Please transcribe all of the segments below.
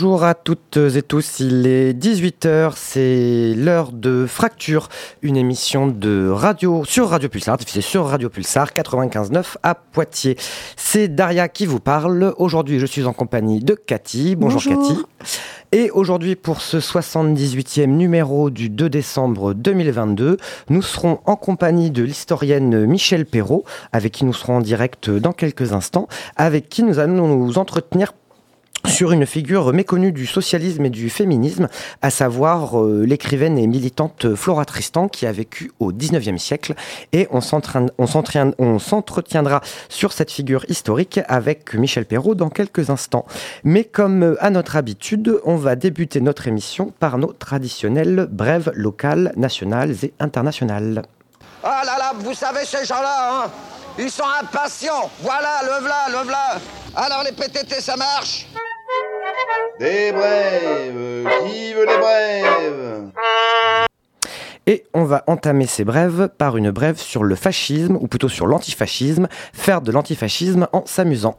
Bonjour à toutes et tous, il est 18h, c'est l'heure de Fracture, une émission de radio sur Radio Pulsar, diffusée sur Radio Pulsar 95.9 à Poitiers. C'est Daria qui vous parle. Aujourd'hui, je suis en compagnie de Cathy. Bonjour, Bonjour. Cathy. Et aujourd'hui, pour ce 78e numéro du 2 décembre 2022, nous serons en compagnie de l'historienne Michel Perrault, avec qui nous serons en direct dans quelques instants, avec qui nous allons nous entretenir sur une figure méconnue du socialisme et du féminisme, à savoir euh, l'écrivaine et militante Flora Tristan, qui a vécu au 19e siècle. Et on s'entretiendra sur cette figure historique avec Michel Perrault dans quelques instants. Mais comme euh, à notre habitude, on va débuter notre émission par nos traditionnelles brèves locales, nationales et internationales. Ah là là, vous savez ces gens-là, hein Ils sont impatients. Voilà, le v'là, le v'là. Alors les PTT, ça marche? Des brèves Qui veut les brèves Et on va entamer ces brèves par une brève sur le fascisme, ou plutôt sur l'antifascisme, faire de l'antifascisme en s'amusant.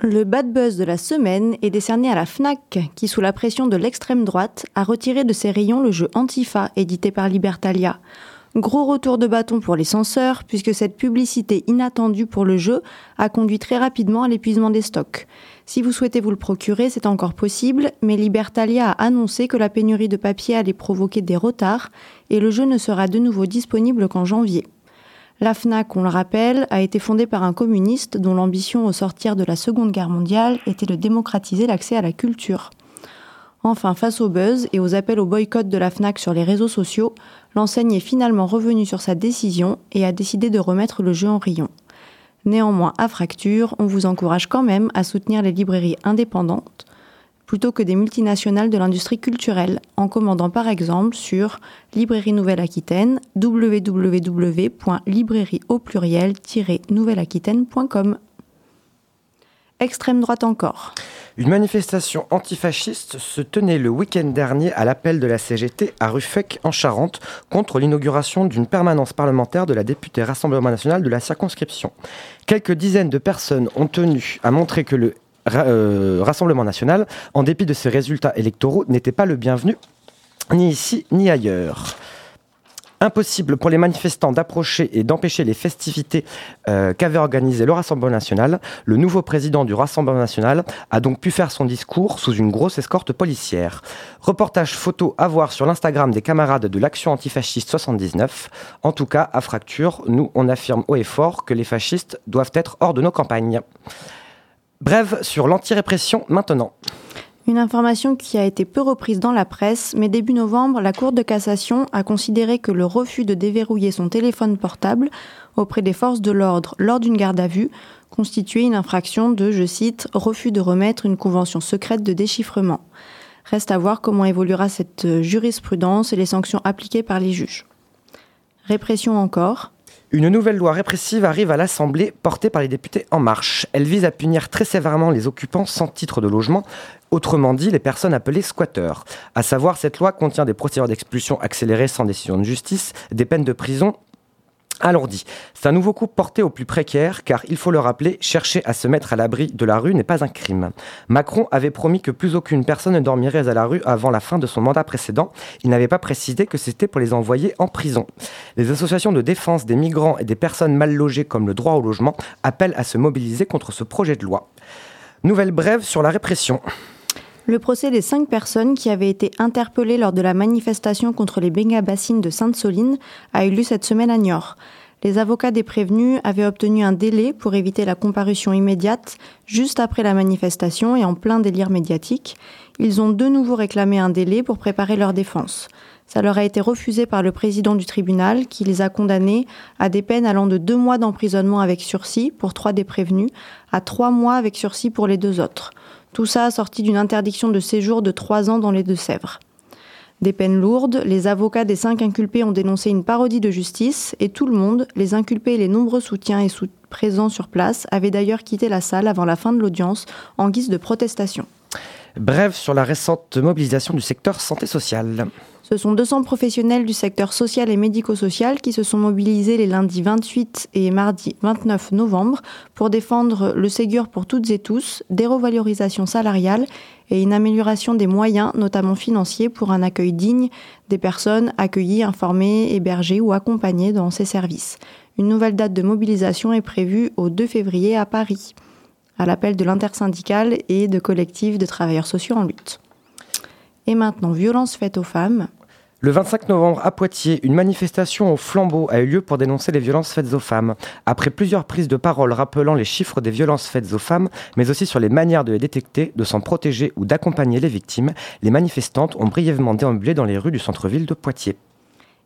Le bad buzz de la semaine est décerné à la FNAC, qui, sous la pression de l'extrême droite, a retiré de ses rayons le jeu Antifa, édité par Libertalia. Gros retour de bâton pour les censeurs, puisque cette publicité inattendue pour le jeu a conduit très rapidement à l'épuisement des stocks. Si vous souhaitez vous le procurer, c'est encore possible, mais Libertalia a annoncé que la pénurie de papier allait provoquer des retards, et le jeu ne sera de nouveau disponible qu'en janvier. La FNAC, on le rappelle, a été fondée par un communiste dont l'ambition au sortir de la Seconde Guerre mondiale était de démocratiser l'accès à la culture. Enfin, face au buzz et aux appels au boycott de la FNAC sur les réseaux sociaux, l'enseigne est finalement revenue sur sa décision et a décidé de remettre le jeu en rayon. Néanmoins, à Fracture, on vous encourage quand même à soutenir les librairies indépendantes plutôt que des multinationales de l'industrie culturelle, en commandant par exemple sur Librairie Nouvelle-Aquitaine, www.librairie au pluriel-nouvelle-aquitaine.com. Extrême droite encore. Une manifestation antifasciste se tenait le week-end dernier à l'appel de la CGT à Ruffec en Charente contre l'inauguration d'une permanence parlementaire de la députée Rassemblement national de la circonscription. Quelques dizaines de personnes ont tenu à montrer que le euh, Rassemblement national, en dépit de ses résultats électoraux, n'était pas le bienvenu ni ici ni ailleurs. Impossible pour les manifestants d'approcher et d'empêcher les festivités euh, qu'avait organisées le Rassemblement national. Le nouveau président du Rassemblement national a donc pu faire son discours sous une grosse escorte policière. Reportage photo à voir sur l'Instagram des camarades de l'Action antifasciste 79. En tout cas, à Fracture, nous, on affirme haut et fort que les fascistes doivent être hors de nos campagnes. Brève sur l'antirépression maintenant. Une information qui a été peu reprise dans la presse, mais début novembre, la Cour de cassation a considéré que le refus de déverrouiller son téléphone portable auprès des forces de l'ordre lors d'une garde à vue constituait une infraction de, je cite, refus de remettre une convention secrète de déchiffrement. Reste à voir comment évoluera cette jurisprudence et les sanctions appliquées par les juges. Répression encore. Une nouvelle loi répressive arrive à l'Assemblée, portée par les députés En Marche. Elle vise à punir très sévèrement les occupants sans titre de logement, autrement dit les personnes appelées squatteurs. À savoir, cette loi contient des procédures d'expulsion accélérées sans décision de justice, des peines de prison alourdies. C'est un nouveau coup porté aux plus précaires, car il faut le rappeler, chercher à se mettre à l'abri de la rue n'est pas un crime. Macron avait promis que plus aucune personne ne dormirait à la rue avant la fin de son mandat précédent. Il n'avait pas précisé que c'était pour les envoyer en prison. Les associations de défense des migrants et des personnes mal logées comme le droit au logement appellent à se mobiliser contre ce projet de loi. Nouvelle brève sur la répression. Le procès des cinq personnes qui avaient été interpellées lors de la manifestation contre les bassines de Sainte-Soline a eu lieu cette semaine à Niort. Les avocats des prévenus avaient obtenu un délai pour éviter la comparution immédiate juste après la manifestation et en plein délire médiatique. Ils ont de nouveau réclamé un délai pour préparer leur défense. Ça leur a été refusé par le président du tribunal qui les a condamnés à des peines allant de deux mois d'emprisonnement avec sursis pour trois des prévenus à trois mois avec sursis pour les deux autres. Tout ça assorti d'une interdiction de séjour de trois ans dans les Deux-Sèvres. Des peines lourdes, les avocats des cinq inculpés ont dénoncé une parodie de justice et tout le monde, les inculpés et les nombreux soutiens et présents sur place, avaient d'ailleurs quitté la salle avant la fin de l'audience en guise de protestation. Brève sur la récente mobilisation du secteur santé sociale. Ce sont 200 professionnels du secteur social et médico-social qui se sont mobilisés les lundis 28 et mardi 29 novembre pour défendre le Ségur pour toutes et tous, des revalorisations salariales et une amélioration des moyens, notamment financiers, pour un accueil digne des personnes accueillies, informées, hébergées ou accompagnées dans ces services. Une nouvelle date de mobilisation est prévue au 2 février à Paris, à l'appel de l'intersyndicale et de collectifs de travailleurs sociaux en lutte. Et maintenant, violence faite aux femmes. Le 25 novembre, à Poitiers, une manifestation au flambeau a eu lieu pour dénoncer les violences faites aux femmes. Après plusieurs prises de parole rappelant les chiffres des violences faites aux femmes, mais aussi sur les manières de les détecter, de s'en protéger ou d'accompagner les victimes, les manifestantes ont brièvement déambulé dans les rues du centre-ville de Poitiers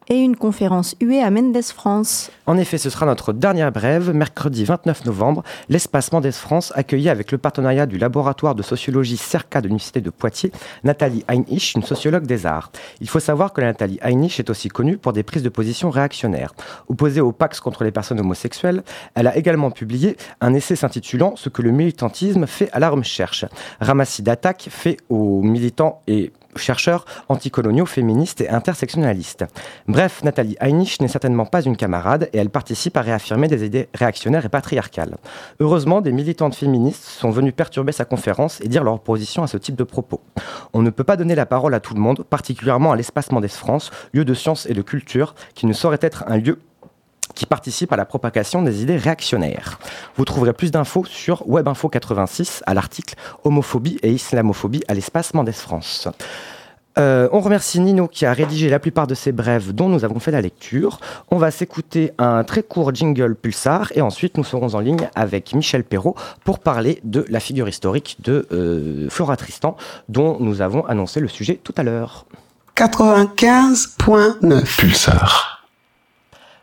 et une conférence huée à Mendes France. En effet, ce sera notre dernière brève, mercredi 29 novembre. L'espace Mendes France accueilli avec le partenariat du laboratoire de sociologie CERCA de l'Université de Poitiers, Nathalie Heinrich, une sociologue des arts. Il faut savoir que Nathalie Heinrich est aussi connue pour des prises de position réactionnaires. Opposée au Pax contre les personnes homosexuelles, elle a également publié un essai s'intitulant Ce que le militantisme fait à la recherche. Ramassis d'attaques fait aux militants et chercheurs anticoloniaux, féministes et intersectionnalistes. Bref, Nathalie Heinrich n'est certainement pas une camarade et elle participe à réaffirmer des idées réactionnaires et patriarcales. Heureusement, des militantes féministes sont venues perturber sa conférence et dire leur opposition à ce type de propos. On ne peut pas donner la parole à tout le monde, particulièrement à l'espace Mendes France, lieu de science et de culture, qui ne saurait être un lieu qui participe à la propagation des idées réactionnaires. Vous trouverez plus d'infos sur Webinfo 86 à l'article Homophobie et islamophobie à l'espace Mendes France. Euh, on remercie Nino qui a rédigé la plupart de ces brèves dont nous avons fait la lecture. On va s'écouter un très court jingle Pulsar et ensuite nous serons en ligne avec Michel Perrault pour parler de la figure historique de euh, Flora Tristan dont nous avons annoncé le sujet tout à l'heure. 95.9 Pulsar.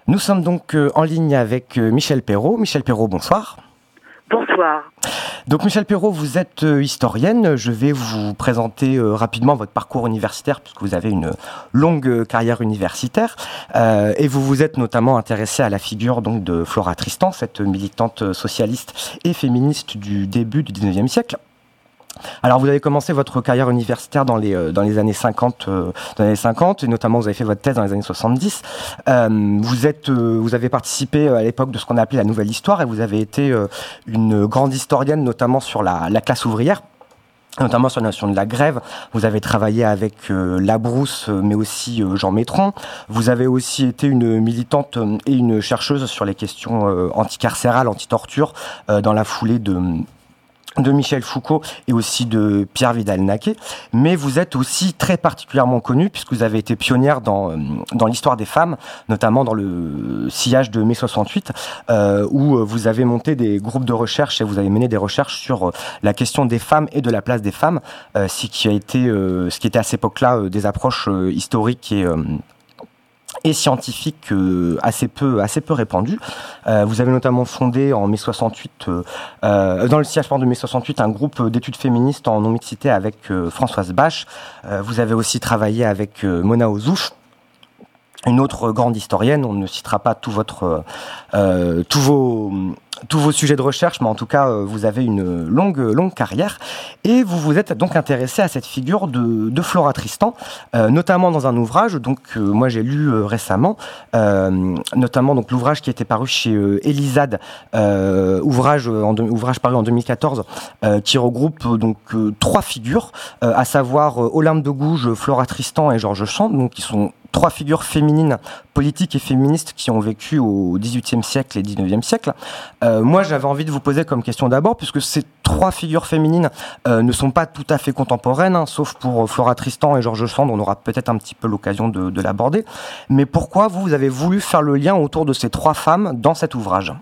Nous sommes donc euh, en ligne avec euh, Michel Perrault. Michel Perrault, bonsoir. Bonsoir. Donc Michel Perrault, vous êtes euh, historienne. Je vais vous présenter rapidement votre parcours universitaire puisque vous avez une longue carrière universitaire et vous vous êtes notamment intéressé à la figure donc de Flora Tristan, cette militante socialiste et féministe du début du 19e siècle. Alors, vous avez commencé votre carrière universitaire dans les, euh, dans les années 50, euh, dans les années 50, et notamment vous avez fait votre thèse dans les années 70. Euh, vous, êtes, vous avez participé à l'époque de ce qu'on a appelé la Nouvelle Histoire, et vous avez été une grande historienne, notamment sur la, la classe ouvrière notamment sur la notion de la grève. Vous avez travaillé avec euh, Labrousse, mais aussi Jean Métron. Vous avez aussi été une militante et une chercheuse sur les questions anticarcérales, anti-torture, dans la foulée de de Michel Foucault et aussi de Pierre Vidal-Naquet, mais vous êtes aussi très particulièrement connu puisque vous avez été pionnière dans, euh, dans l'histoire des femmes, notamment dans le sillage de mai 68, euh, où vous avez monté des groupes de recherche et vous avez mené des recherches sur euh, la question des femmes et de la place des femmes, ce qui a été, ce qui était à cette époque-là des approches historiques et et scientifique euh, assez peu assez peu répandu. Euh, vous avez notamment fondé en mai 68 euh, dans le siège de mai 68 un groupe d'études féministes en non-mixité avec Françoise Bache. vous avez aussi travaillé avec Mona Ozouf une autre grande historienne, on ne citera pas tout votre, tous vos tous vos sujets de recherche, mais en tout cas, euh, vous avez une longue, longue carrière. Et vous vous êtes donc intéressé à cette figure de, Flora Tristan, euh, notamment dans un ouvrage, donc euh, moi j'ai lu récemment, notamment l'ouvrage qui était paru chez Elisade, ouvrage, paru en 2014, qui regroupe donc trois figures, à savoir Olympe de Gouges, Flora Tristan et Georges Chant, donc qui sont trois figures féminines, politiques et féministes qui ont vécu au XVIIIe siècle et XIXe siècle. Euh, moi, j'avais envie de vous poser comme question d'abord, puisque ces trois figures féminines euh, ne sont pas tout à fait contemporaines, hein, sauf pour euh, Flora Tristan et Georges Sand, on aura peut-être un petit peu l'occasion de, de l'aborder. Mais pourquoi vous, avez voulu faire le lien autour de ces trois femmes dans cet ouvrage?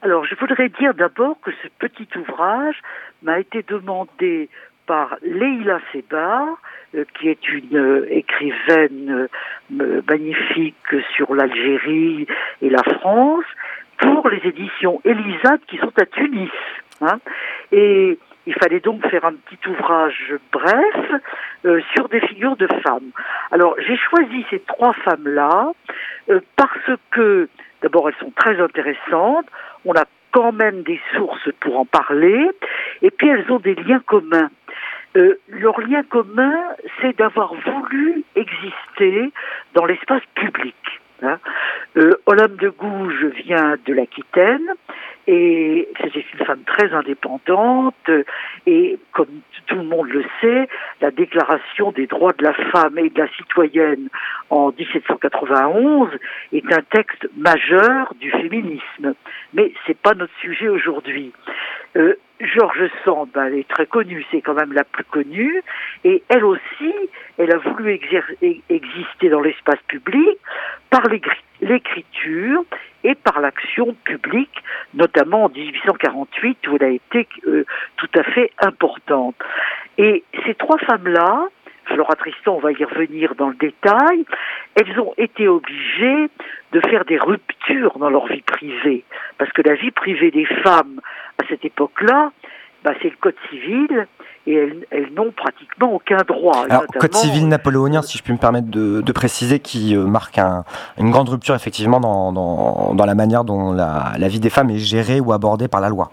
Alors, je voudrais dire d'abord que ce petit ouvrage m'a été demandé par Leila Sebar, qui est une euh, écrivaine euh, magnifique sur l'Algérie et la France, pour les éditions Elisade qui sont à Tunis. Hein. Et il fallait donc faire un petit ouvrage bref sur des figures de femmes. Alors j'ai choisi ces trois femmes-là parce que d'abord elles sont très intéressantes, on a quand même des sources pour en parler, et puis elles ont des liens communs. Euh, leur lien commun, c'est d'avoir voulu exister dans l'espace public. Hein. Euh, Olympe de Gouges vient de l'Aquitaine et c'était une femme très indépendante et comme tout le monde le sait, la déclaration des droits de la femme et de la citoyenne en 1791 est un texte majeur du féminisme. Mais c'est pas notre sujet aujourd'hui. Euh, Georges Sand, ben, elle est très connue, c'est quand même la plus connue, et elle aussi, elle a voulu exister dans l'espace public par l'écriture et par l'action publique, notamment en 1848 où elle a été euh, tout à fait importante. Et ces trois femmes-là, Flora Tristan, on va y revenir dans le détail, elles ont été obligées de faire des ruptures dans leur vie privée, parce que la vie privée des femmes à cette époque-là, bah, c'est le Code civil, et elles, n'ont pratiquement aucun droit. Alors, Code civil napoléonien, si je puis me permettre de, préciser, qui euh, marque une grande rupture effectivement dans, dans, la manière dont la, la vie des femmes est gérée ou abordée par la loi.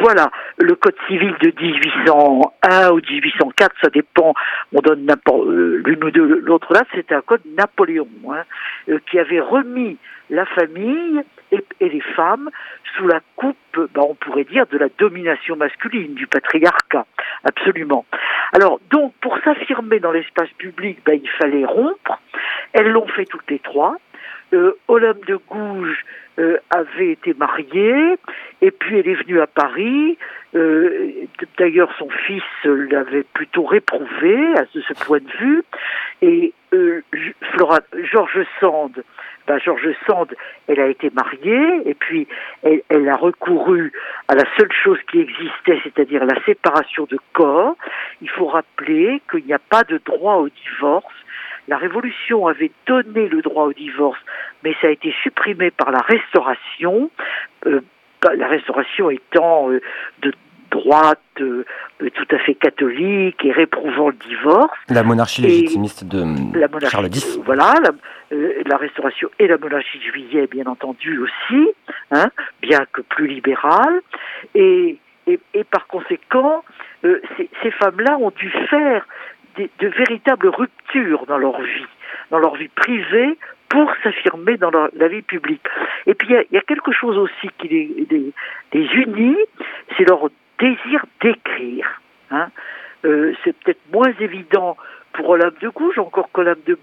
Voilà, le code civil de 1801 ou 1804, ça dépend, on donne euh, l'une ou l'autre là, c'était un code Napoléon, hein, euh, qui avait remis la famille et, les femmes sous la coupe, bah, on pourrait dire, de la domination masculine, du patriarcat, absolument. Alors, donc, pour s'affirmer dans l'espace public, bah, il fallait rompre. Elles l'ont fait toutes les trois. Euh, Olympe de Gouges euh, avait été mariée, et puis elle est venue à Paris. Euh, D'ailleurs, son fils l'avait plutôt réprouvé à ce, ce, point de vue. Et euh, Flora, Georges Sand, ben Georges Sand, elle a été mariée, et puis elle, elle a recouru à la seule chose qui existait, c'est-à-dire la séparation de corps. Il faut rappeler qu'il n'y a pas de droit au divorce la Révolution avait donné le droit au divorce, mais ça a été supprimé par la Restauration, euh, la Restauration étant euh, de droite, euh, tout à fait catholique et réprouvant le divorce. La monarchie légitimiste de Charles X. Voilà, la, Restauration et la monarchie de Juillet, bien entendu aussi, hein, bien que plus libérale. Et, et, par conséquent, ces, ces femmes-là ont dû faire de, véritables ruptures dans leur vie, dans leur vie privée, pour s'affirmer dans la, vie publique. Et puis il y, a, quelque chose aussi qui les, unit, c'est leur désir d'écrire. Hein. Euh, c'est peut-être moins évident pour Olympe de Gouges, encore qu'Olympe de,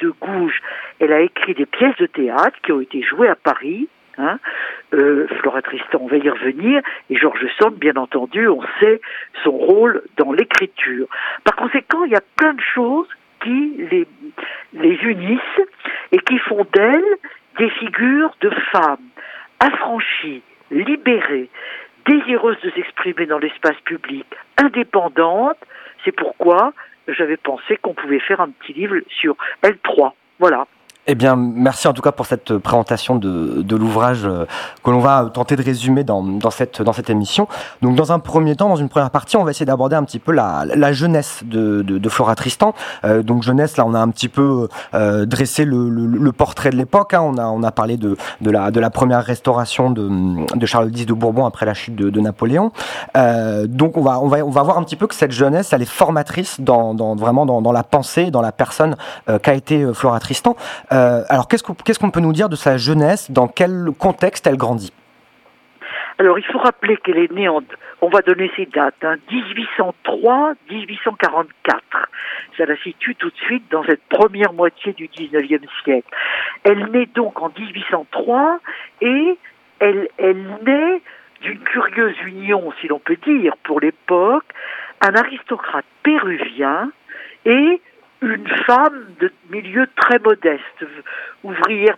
de Gouges, elle a écrit des pièces de théâtre qui ont été jouées à Paris, Hein euh, Flora Tristan, on va y revenir. Et Georges Sand, bien entendu, on sait son rôle dans l'écriture. Par conséquent, il y a plein de choses qui les, unissent et qui font d'elles des figures de femmes affranchies, libérées, désireuses de s'exprimer dans l'espace public, indépendantes. C'est pourquoi j'avais pensé qu'on pouvait faire un petit livre sur L3. Voilà. Eh bien, merci en tout cas pour cette présentation de, de l'ouvrage euh, que l'on va tenter de résumer dans, dans, cette, dans cette émission. Donc, dans un premier temps, dans une première partie, on va essayer d'aborder un petit peu la, la jeunesse de, de, de Flora Tristan. Euh, donc, jeunesse, là, on a un petit peu euh, dressé le, le, portrait de l'époque. Hein. On, a, on a parlé de, de, la, de la première restauration de, de Charles X de Bourbon après la chute de, de Napoléon. Euh, donc, on va, on, va, on va voir un petit peu que cette jeunesse, elle est formatrice dans, dans vraiment dans, dans, la pensée, dans la personne euh, qu'a été Flora Tristan. Euh, alors, qu'est-ce qu'on peut nous dire de sa jeunesse? Dans quel contexte elle grandit? Alors, il faut rappeler qu'elle est née en, on va donner ses dates, 1803-1844. Hein, Ça la situe tout de suite dans cette première moitié du 19e siècle. Elle naît donc en 1803 et elle naît d'une curieuse union, si l'on peut dire, pour l'époque, un aristocrate péruvien et une femme de milieu très modeste, ouvrière,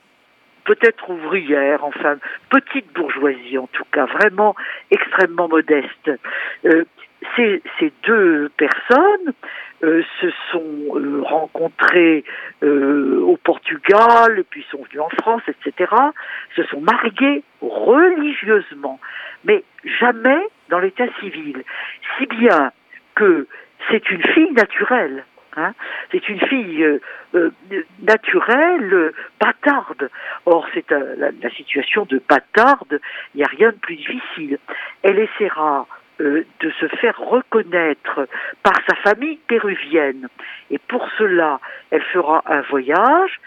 peut-être ouvrière, enfin, petite bourgeoisie en tout cas, vraiment extrêmement modeste. Euh, ces, ces, deux personnes euh, se sont euh, rencontrées euh, au Portugal, puis sont venues en France, etc., se sont mariées religieusement, mais jamais dans l'état civil. Si bien que c'est une fille naturelle. Hein. c'est une fille euh, euh, naturelle, euh, bâtarde. Or, c'est la, situation de bâtarde, il n'y a rien de plus difficile. Elle essaiera de se faire reconnaître par sa famille péruvienne. Et pour cela, elle fera un voyage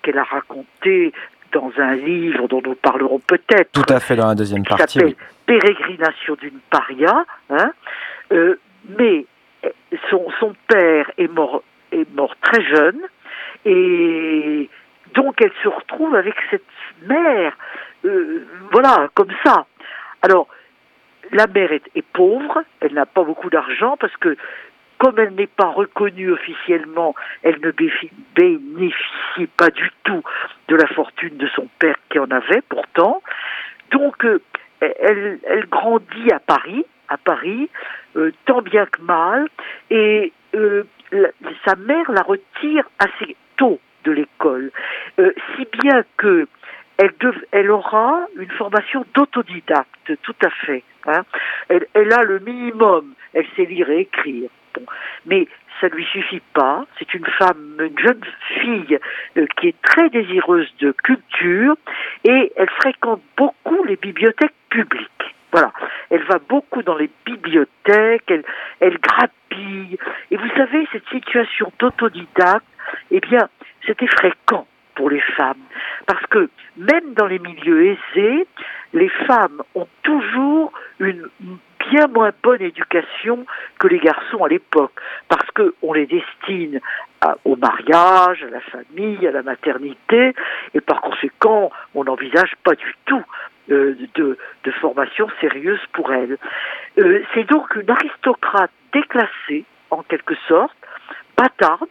qu'elle a raconté dans un livre dont nous parlerons peut-être. Tout à fait dans la deuxième partie. Qui Pérégrination d'une paria. Hein, mais son, son père est mort, est mort très jeune et donc elle se retrouve avec cette mère, euh, voilà, comme ça. Alors, la mère est, est pauvre, elle n'a pas beaucoup d'argent parce que comme elle n'est pas reconnue officiellement, elle ne bénéficie pas du tout de la fortune de son père qui en avait pourtant. Donc, euh, elle, elle, grandit à Paris, à Paris, euh, tant bien que mal, et euh, sa mère la retire assez tôt de l'école, euh, si bien que elle, elle aura une formation d'autodidacte, tout à fait. Hein. Elle, elle, a le minimum, elle sait lire et écrire. Mais ça ne lui suffit pas. C'est une femme, une jeune fille qui est très désireuse de culture et elle fréquente beaucoup les bibliothèques publiques. Voilà. Elle va beaucoup dans les bibliothèques, elle, elle grappille. Et vous savez, cette d'autodidacte, eh bien, c'était fréquent pour les femmes. Parce que même dans les milieux aisés, les femmes ont toujours une bien moins bonne éducation que les garçons à l'époque, parce qu'on les destine au mariage, à la famille, à la maternité, et par conséquent, on n'envisage pas du tout euh, de, formation sérieuse pour elle. Euh, c'est donc une aristocrate déclassée, en quelque sorte, bâtarde,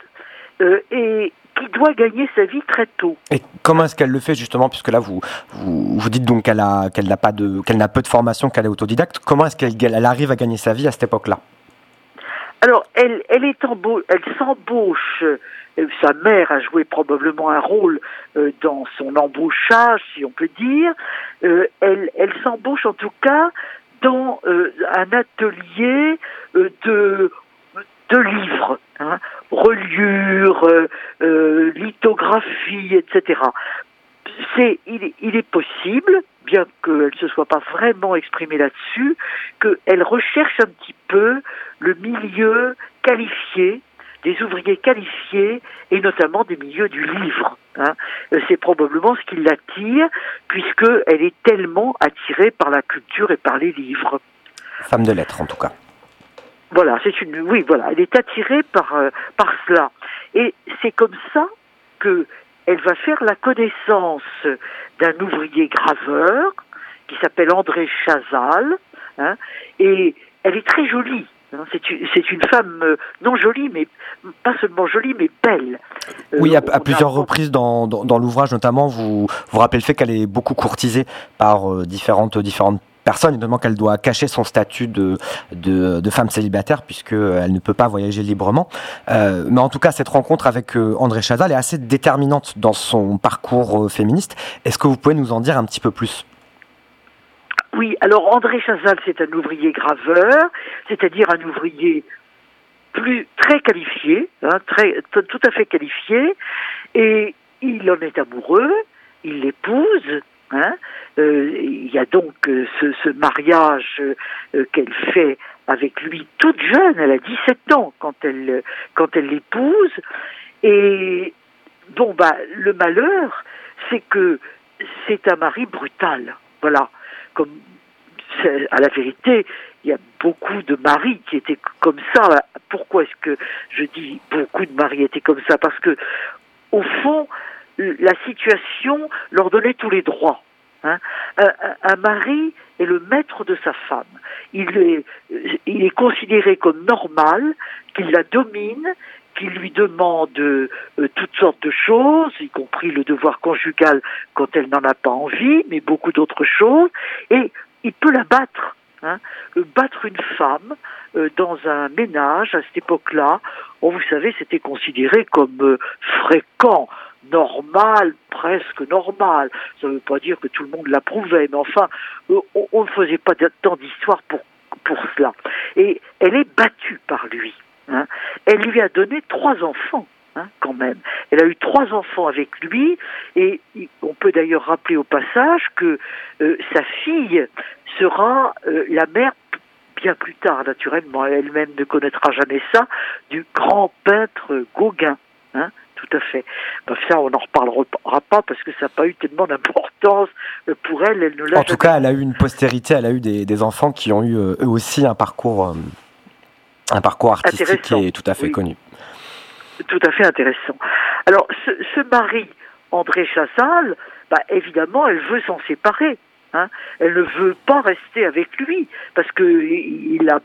euh, et qui doit gagner sa vie très tôt. Et comment est-ce qu'elle le fait justement, puisque là vous vous, vous dites donc qu'elle a qu'elle n'a pas de qu'elle n'a peu de formation, qu'elle est autodidacte. Comment est-ce qu'elle elle arrive à gagner sa vie à cette époque-là? Alors elle elle est elle s'embauche euh, sa mère a joué probablement un rôle euh, dans son embauchage, si on peut dire. Euh, elle, elle s'embauche en tout cas dans un atelier de de livres, hein, reliure, lithographie, etc. C'est, il, est, il est possible, bien qu'elle ne se soit pas vraiment exprimée là-dessus, qu'elle recherche un petit peu le milieu qualifié des ouvriers qualifiés et notamment des milieux du livre. Hein. Euh, c'est probablement ce qui l'attire puisqu'elle est tellement attirée par la culture et par les livres. Femme de lettres en tout cas. Voilà, c'est une oui, voilà, elle est attirée par euh, par cela. Et c'est comme ça que elle va faire la connaissance d'un ouvrier graveur qui s'appelle André Chazal hein, et elle est très jolie c'est une, femme euh, non jolie, mais pas seulement jolie, mais belle. Euh, oui, à, plusieurs reprises dans, l'ouvrage, notamment, vous vous rappelez le fait qu'elle est beaucoup courtisée par différentes, différentes personnes, notamment qu'elle doit cacher son statut de, de, femme célibataire puisqu'elle ne peut pas voyager librement. mais en tout cas, cette rencontre avec André Chazal est assez déterminante dans son parcours féministe. Est-ce que vous pouvez nous en dire un petit peu plus? Oui, alors André Chazal, c'est un ouvrier graveur, c'est-à-dire un ouvrier plus très qualifié, hein, très, tout à fait qualifié, et il en est amoureux, il l'épouse, hein, euh, il y a donc euh, ce, mariage euh, qu'elle fait avec lui toute jeune, elle a 17 ans quand elle quand elle l'épouse, et bon bah le malheur, c'est que c'est un mari brutal, voilà. Comme à la vérité, il y a beaucoup de maris qui étaient comme ça. Pourquoi est-ce que je dis beaucoup de maris étaient comme ça? Parce que, au fond, la situation leur donnait tous les droits. Hein. Un, mari est le maître de sa femme. Il est, il est considéré comme normal qu'il la domine, qu'il lui demande euh, toutes sortes de choses, y compris le devoir conjugal quand elle n'en a pas envie, mais beaucoup d'autres choses, et il peut la battre. Hein. Euh, battre une femme euh, dans un ménage à cette époque-là, vous savez, c'était considéré comme fréquent, normal, presque normal. Ça ne veut pas dire que tout le monde l'approuvait, mais enfin, on ne faisait pas tant d'histoire pour, pour cela. Et elle est battue par lui. Hein. Elle lui a donné trois enfants. Hein, quand même. Elle a eu trois enfants avec lui et on peut d'ailleurs rappeler au passage que euh, sa fille sera euh, la mère bien plus tard, naturellement, elle-même ne connaîtra jamais ça, du grand peintre Gauguin. Hein tout à fait. Ben, ça, on n'en reparlera pas parce que ça n'a pas eu tellement d'importance pour elle. elle ne en tout cas, elle a eu une postérité, elle a eu des, enfants qui ont eu eux aussi un parcours, euh, un parcours artistique qui est tout à fait connu. Tout à fait intéressant. Alors, ce, ce mari, André Chazal, bah, évidemment, elle veut s'en séparer. Hein. Elle ne veut pas rester avec lui parce que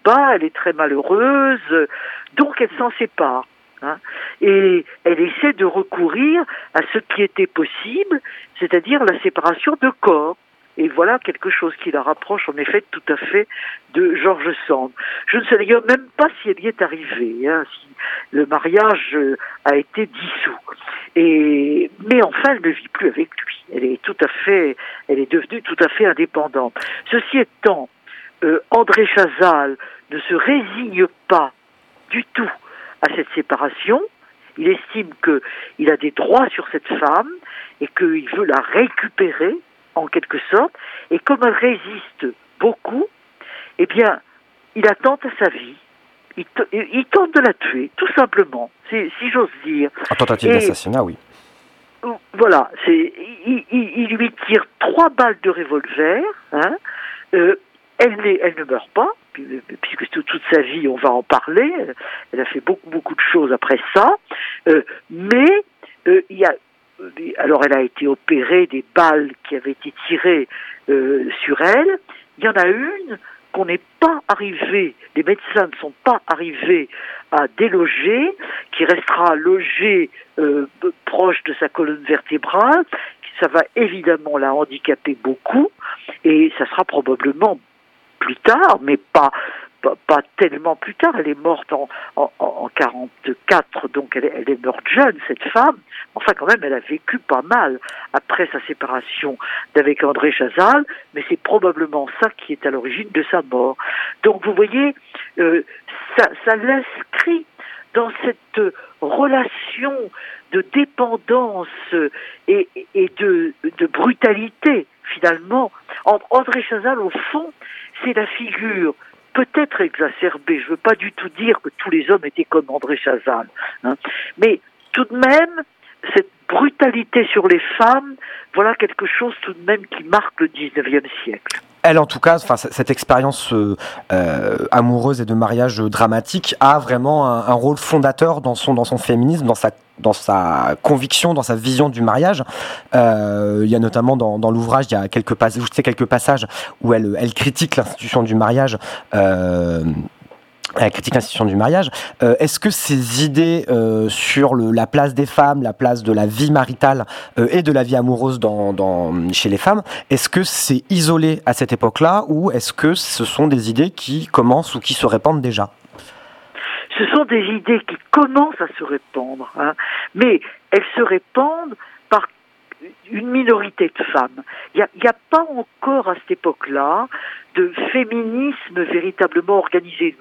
bat, elle est très malheureuse, donc elle s'en sépare. Hein. Et elle essaie de recourir à ce qui était possible, c'est-à-dire la séparation de corps. Et voilà quelque chose qui la rapproche en effet tout à fait de Georges Sand. Je ne sais d'ailleurs même pas si elle y est arrivée, hein, si le mariage euh, a été dissous. Et mais enfin, elle ne vit plus avec lui. Elle est tout à fait, elle est devenue tout à fait indépendante. Ceci étant, euh, André Chazal ne se résigne pas du tout à cette séparation. Il estime qu'il a des droits sur cette femme et qu'il veut la récupérer en quelque sorte. Et comme elle résiste beaucoup, eh bien, il attend à sa vie. Il, tente de la tuer, tout simplement, si, j'ose dire. En tentative d'assassinat, oui. Voilà, il, lui tire trois balles de revolver. Hein, euh, elle, elle ne meurt pas, puisque toute sa vie, on va en parler. Elle a fait beaucoup, beaucoup de choses après ça. Euh, mais euh, il y a alors elle a été opérée des balles qui avaient été tirées euh, sur elle. Il y en a une qu'on n'est pas arrivé, les médecins ne sont pas arrivés à déloger, qui restera logée euh, proche de sa colonne vertébrale. Ça va évidemment la handicaper beaucoup et ça sera probablement plus tard, mais pas pas, tellement plus tard, elle est morte en, en, en 44, donc elle, est morte jeune, cette femme. Enfin, quand même, elle a vécu pas mal après sa séparation d'avec André Chazal, mais c'est probablement ça qui est à l'origine de sa mort. Donc, vous voyez, euh, ça, ça l'inscrit dans cette relation de dépendance et, de, brutalité, finalement. André Chazal, au fond, c'est la figure peut-être exacerbé. Je ne veux pas du tout dire que tous les hommes étaient comme André Chazal. Hein. Mais tout de même, cette brutalité sur les femmes, voilà quelque chose tout de même qui marque le 19e siècle elle, en tout cas, cette expérience euh, euh, amoureuse et de mariage dramatique a vraiment un, rôle fondateur dans son, dans son féminisme, dans sa, dans sa conviction, dans sa vision du mariage. Euh, il y a notamment dans, dans l'ouvrage, il y a quelques, quelques passages où elle, elle critique l'institution du mariage critique institution du mariage. Euh, est-ce que ces idées euh, sur le, la place des femmes, la place de la vie maritale euh, et de la vie amoureuse dans, dans, chez les femmes, est-ce que c'est isolé à cette époque-là ou est-ce que ce sont des idées qui commencent ou qui se répandent déjà? Ce sont des idées qui commencent à se répandre, hein, mais elles se répandent une minorité de femmes. Il n'y a, a, pas encore à cette époque-là de féminisme véritablement organisé.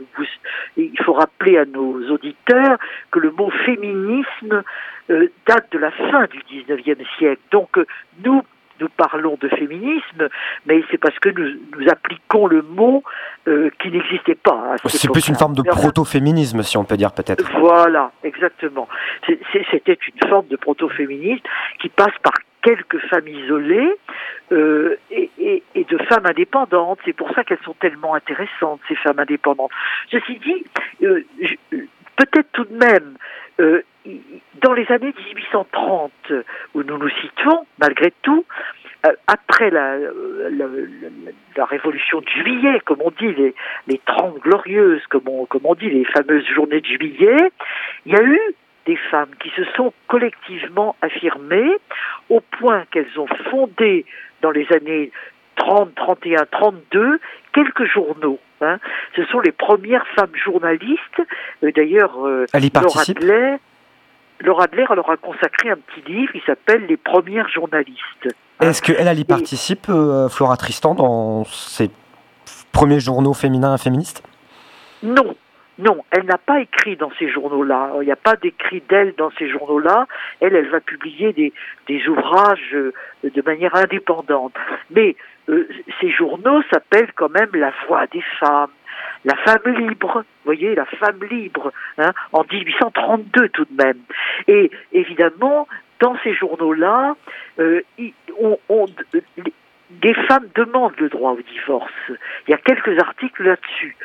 Il faut rappeler à nos auditeurs que le mot féminisme euh, date de la fin du 19e siècle. Donc euh, nous, nous parlons de féminisme, mais c'est parce que nous, nous, appliquons le mot euh, qui n'existait pas. C'est plus une forme de proto-féminisme, si on peut dire peut-être. Voilà, exactement. C'était une forme de proto-féminisme qui passe par quelques femmes isolées euh, et, de femmes indépendantes. C'est pour ça qu'elles sont tellement intéressantes, ces femmes indépendantes. Ceci dit, euh, peut-être tout de même, euh, dans les années 1830, où nous nous situons, malgré tout, après la, révolution de juillet, comme on dit, les, les 30 glorieuses, comme on dit, les fameuses journées de juillet, il y a eu des femmes qui se sont collectivement affirmées au point qu'elles ont fondé dans les années 30, 31, 32 quelques journaux. Hein. Ce sont les premières femmes journalistes. Euh, d'ailleurs, euh, Laura Adler, Laura Adler leur a consacré un petit livre qui s'appelle Les premières journalistes. Est-ce qu'elle, elle y participe, euh, Flora Tristan, dans ces premiers journaux féminins et féministes? Non, non, elle n'a pas écrit dans ces journaux-là. Il n'y a pas d'écrit d'elle dans ces journaux-là. Elle, elle va publier des, ouvrages euh, de manière indépendante. Mais euh, ces journaux s'appellent quand même La Voix des femmes, la femme libre, vous voyez, la femme libre, hein, en 1832 tout de même. Et évidemment, dans ces journaux-là, euh, on, des femmes demandent le droit au divorce. Il y a quelques articles là-dessus.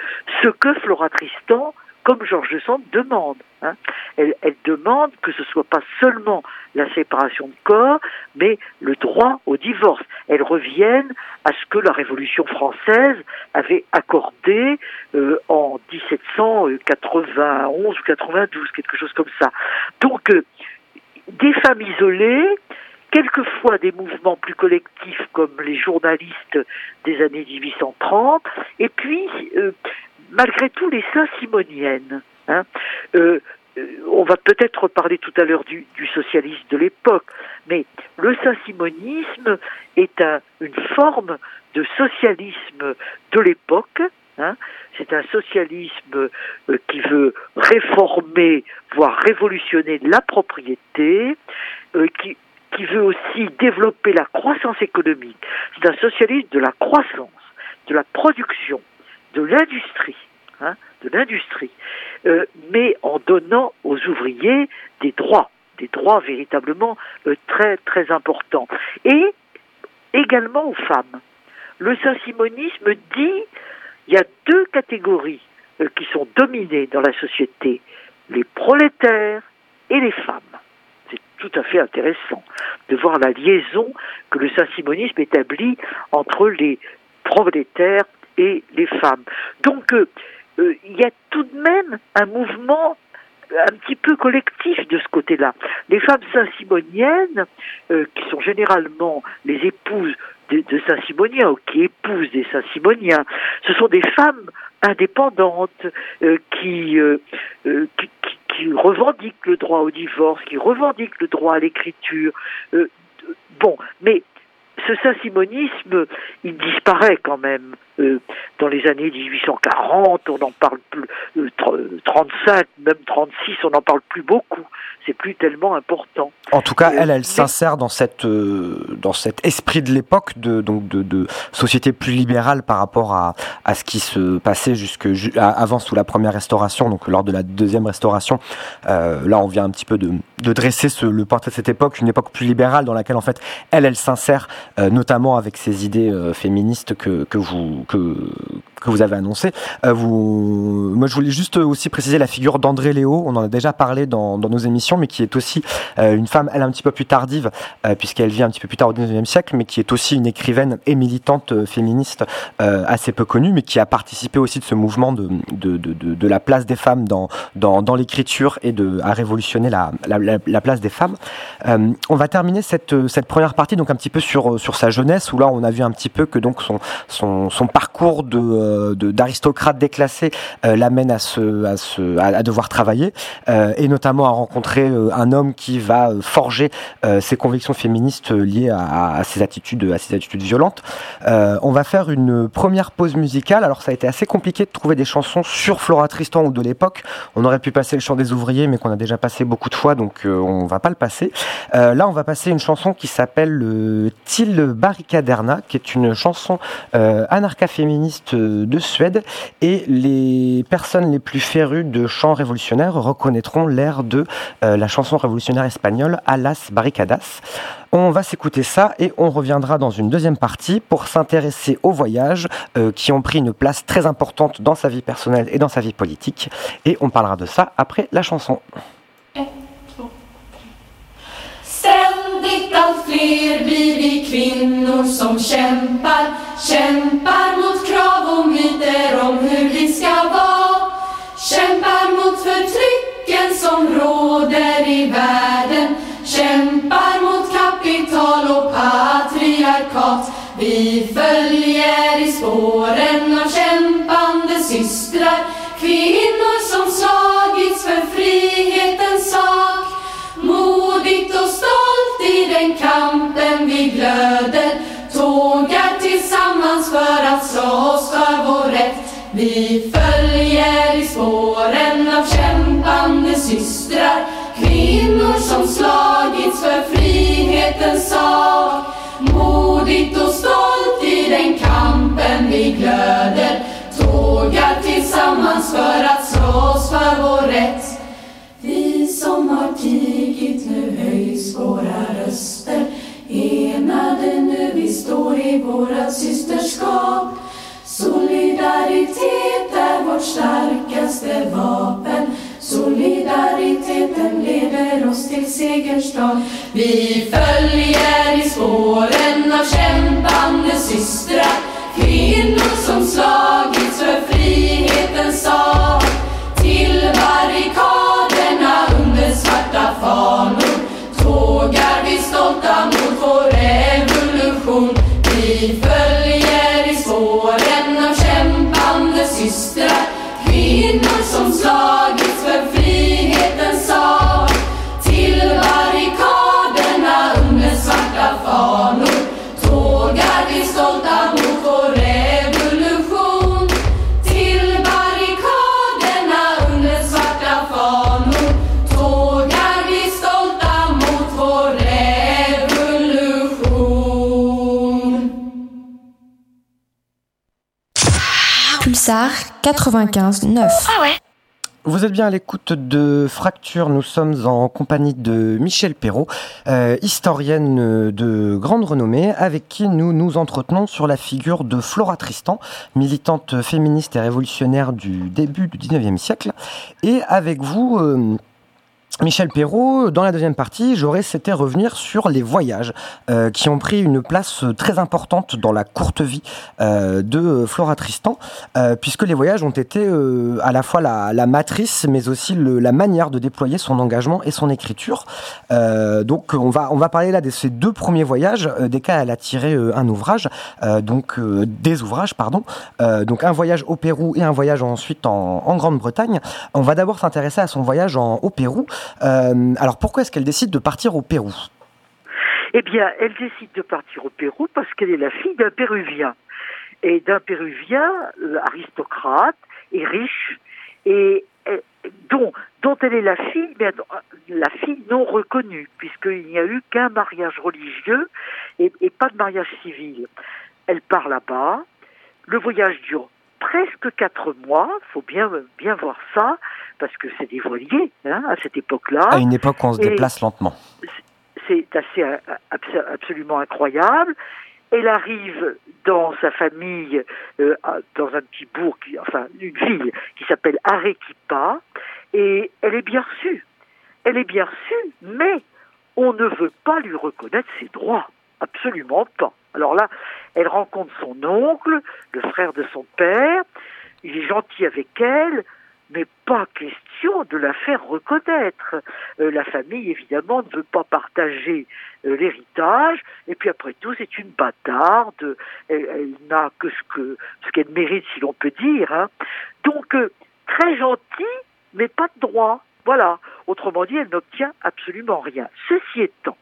Ce que Flora Tristan comme Georges Sand demande. Hein. Elle, elle, demande que ce soit pas seulement la séparation de corps, mais le droit au divorce. Elle revienne à ce que la Révolution française avait accordé euh, en 1791 ou 92, quelque chose comme ça. Donc, euh, des femmes isolées, quelquefois des mouvements plus collectifs comme les journalistes des années 1830, et puis euh, malgré tout les saints simoniennes. Hein. Euh, euh, on va peut-être parler tout à l'heure du, socialisme de l'époque, mais le saint-simonisme est une forme de socialisme de l'époque. Hein. C'est un socialisme euh, qui veut réformer, voire révolutionner la propriété, qui, qui veut aussi développer la croissance économique. C'est un socialisme de la croissance, de la production, de l'industrie, hein, de l'industrie, euh, mais en donnant aux ouvriers des droits, des droits véritablement euh, très très importants, et également aux femmes. Le saint-simonisme dit il y a deux catégories euh, qui sont dominées dans la société, les prolétaires et les femmes. Tout à fait intéressant de voir la liaison que le saint-simonisme établit entre les prolétaires et les femmes. Donc, euh, euh, il y a tout de même un mouvement un petit peu collectif de ce côté-là. Les femmes saint-simoniennes, euh, qui sont généralement les épouses de, Saint-Simoniens ou qui épousent des Saint-Simoniens, ce sont des femmes indépendantes qui, revendiquent le droit au divorce, qui revendiquent le droit à l'écriture. bon, mais ce saint-simonisme, il disparaît quand même. Euh, dans les années 1840, on en parle plus, 35, euh, même 36, on n'en parle plus beaucoup. C'est plus tellement important. En tout cas, euh, elle, elle s'insère dans cette, dans cet esprit de l'époque, de, donc de, société plus libérale par rapport à, à ce qui se passait jusque avant sous la première restauration, donc lors de la deuxième restauration. là, on vient un petit peu de, de dresser ce, le portrait de cette époque, une époque plus libérale dans laquelle en fait, elle, elle s'insère notamment avec ces idées féministes que, que vous que, que vous avez annoncé. Euh, vous, moi, je voulais juste aussi préciser la figure d'André Léo. On en a déjà parlé dans, dans nos émissions, mais qui est aussi euh, une femme, elle un petit peu plus tardive, euh, puisqu'elle vit un petit peu plus tard au 19e siècle, mais qui est aussi une écrivaine et militante féministe assez peu connue, mais qui a participé aussi de ce mouvement de, de, de, de la place des femmes dans, dans, dans l'écriture et de, à révolutionner la, la, la, place des femmes. on va terminer cette, cette première partie donc un petit peu sur, sur sa jeunesse, où là on a vu un petit peu que donc son, son, son parcours de d'aristocrate déclassé euh, l'amène à, se, à, se, à, devoir travailler euh, et notamment à rencontrer euh, un homme qui va forger ses convictions féministes liées à, ses attitudes à ses attitudes violentes. on va faire une première pause musicale. Alors ça a été assez compliqué de trouver des chansons sur Flora Tristan ou de l'époque. On aurait pu passer le chant des ouvriers mais qu'on a déjà passé beaucoup de fois donc on va pas le passer. là on va passer une chanson qui s'appelle le Til Barricaderna qui est une chanson anarcha-féministe de Suède et les personnes les plus férues de chants révolutionnaires reconnaîtront l'air de euh, la chanson révolutionnaire espagnole Alas Barricadas. On va s'écouter ça et on reviendra dans une deuxième partie pour s'intéresser aux voyages euh, qui ont pris une place très importante dans sa vie personnelle et dans sa vie politique. Et on parlera de ça après la chanson. Ständigt allt fler blir vi kvinnor som kämpar, kämpar mot krav och myter om hur vi ska vara. Kämpar mot förtrycken som råder i världen, kämpar mot kapital och patriarkat. Vi följer i spåren Vi följer i spåren av kämpande systrar Kvinnor som slagits för frihetens sak Modigt och stolt i den kampen vi glöder Tågar tillsammans för att slåss för vår rätt. Vi som har tigit nu höjs våra röster. Enade nu vi står i vårat systerskap. Solidaritet är vårt starkaste vapen. Solidariteten leder oss till segerns dag. Vi följer i spåren av kämpande systrar. Kvinnor som slagits för frihetens sak. Till barrikaderna under svarta fanor tågar vi stolta mot vår revolution. Vi följer Pulsar 95 9. Vous êtes bien à l'écoute de Fracture. Nous sommes en compagnie de Michel Perrault, euh, historienne de grande renommée, avec qui nous nous entretenons sur la figure de Flora Tristan, militante féministe et révolutionnaire du début du 19e siècle. Et avec vous, euh, Michel Perrault, dans la deuxième partie, j'aurais souhaité revenir sur les voyages euh, qui ont pris une place très importante dans la courte vie euh, de Flora Tristan, euh, puisque les voyages ont été euh, à la fois la, la matrice, mais aussi le- la manière de déployer son engagement et son écriture. Euh, donc on va, on va parler là de ces deux premiers voyages, euh, desquels elle a tiré un ouvrage, donc des ouvrages, pardon, donc un voyage au Pérou et un voyage ensuite en, en Grande-Bretagne. On va d'abord s'intéresser à son voyage en, au Pérou. Euh, alors pourquoi est-ce qu'elle décide de partir au Pérou? Eh bien, elle décide de partir au Pérou parce qu'elle est la fille d'un Péruvien. Et d'un Péruvien euh, aristocrate et riche, et dont, dont elle est la fille, mais euh, la fille non reconnue, puisqu'il n'y a eu qu'un mariage religieux et, et pas de mariage civil. Elle part là-bas. Le voyage dure presque quatre mois. faut bien, bien voir ça, parce que c'est des voiliers hein, à cette époque-là À une époque où on se Et- déplace lentement. c'est assez euh, abs- absolument incroyable. Elle arrive dans sa famille, euh, dans un petit bourg, qui- enfin une ville qui s'appelle Arequipa, et elle est bien reçue. Elle est bien reçue, mais on ne veut pas lui reconnaître ses droits. Absolument pas. Alors là, elle rencontre son oncle, le frère de son père, il est gentil avec elle, mais pas question de la faire reconnaître. Euh, la famille, évidemment, ne veut pas partager euh, l'héritage, et puis après tout, c'est une bâtarde, elle, n'a que ce ce qu'elle mérite, si l'on peut dire. hein. Donc, euh, très gentille, mais pas de droit. Voilà. Autrement dit, elle n'obtient absolument rien. Ceci étant,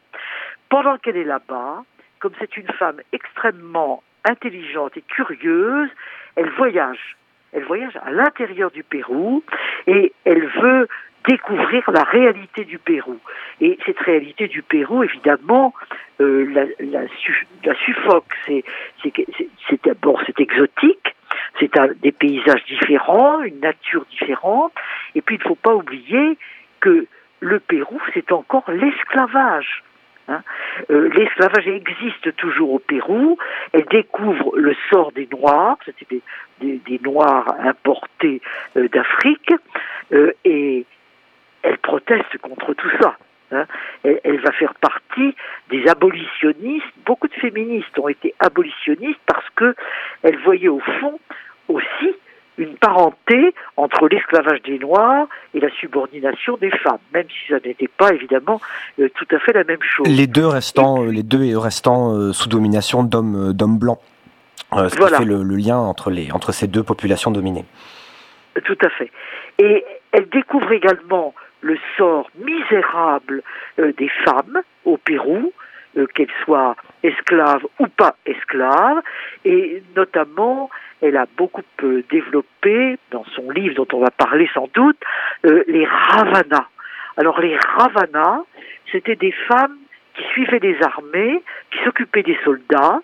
pendant qu'elle est là-bas, comme c'est une femme extrêmement intelligente et curieuse, elle voyage. Elle voyage à l'intérieur du Pérou et elle veut découvrir la réalité du Pérou. Et cette réalité du Pérou, évidemment, euh, la, la, su- la suffoque. C'est, d'abord c'est exotique, c'est des paysages différents, une nature différente. Et puis il ne faut pas oublier que le Pérou, c'est encore l'esclavage. Hein. Euh, l'esclavage existe toujours au Pérou. Elle découvre le sort des Noirs, c'était des, Noirs importés euh, d'Afrique, euh, et elle proteste contre tout ça. hein. Elle, elle va faire partie des abolitionnistes. Beaucoup de féministes ont été abolitionnistes parce que elles voyaient au fond aussi une parenté entre l'esclavage des Noirs et la subordination des femmes, même si ça n'était pas évidemment euh, tout à fait la même chose. Les deux restant, euh, les deux restant euh, sous domination d'hommes d'hommes blancs. Euh, ce Voilà. qui fait le, le lien entre, les, entre ces deux populations dominées. Tout à fait. Et elle découvre également le sort misérable des femmes au Pérou, euh, qu'elles soient esclaves ou pas esclaves, et notamment elle a beaucoup euh, développé dans son livre dont on va parler sans doute euh, les ravanas. Alors les ravanas, c'était des femmes qui suivait les armées, qui s'occupait des soldats,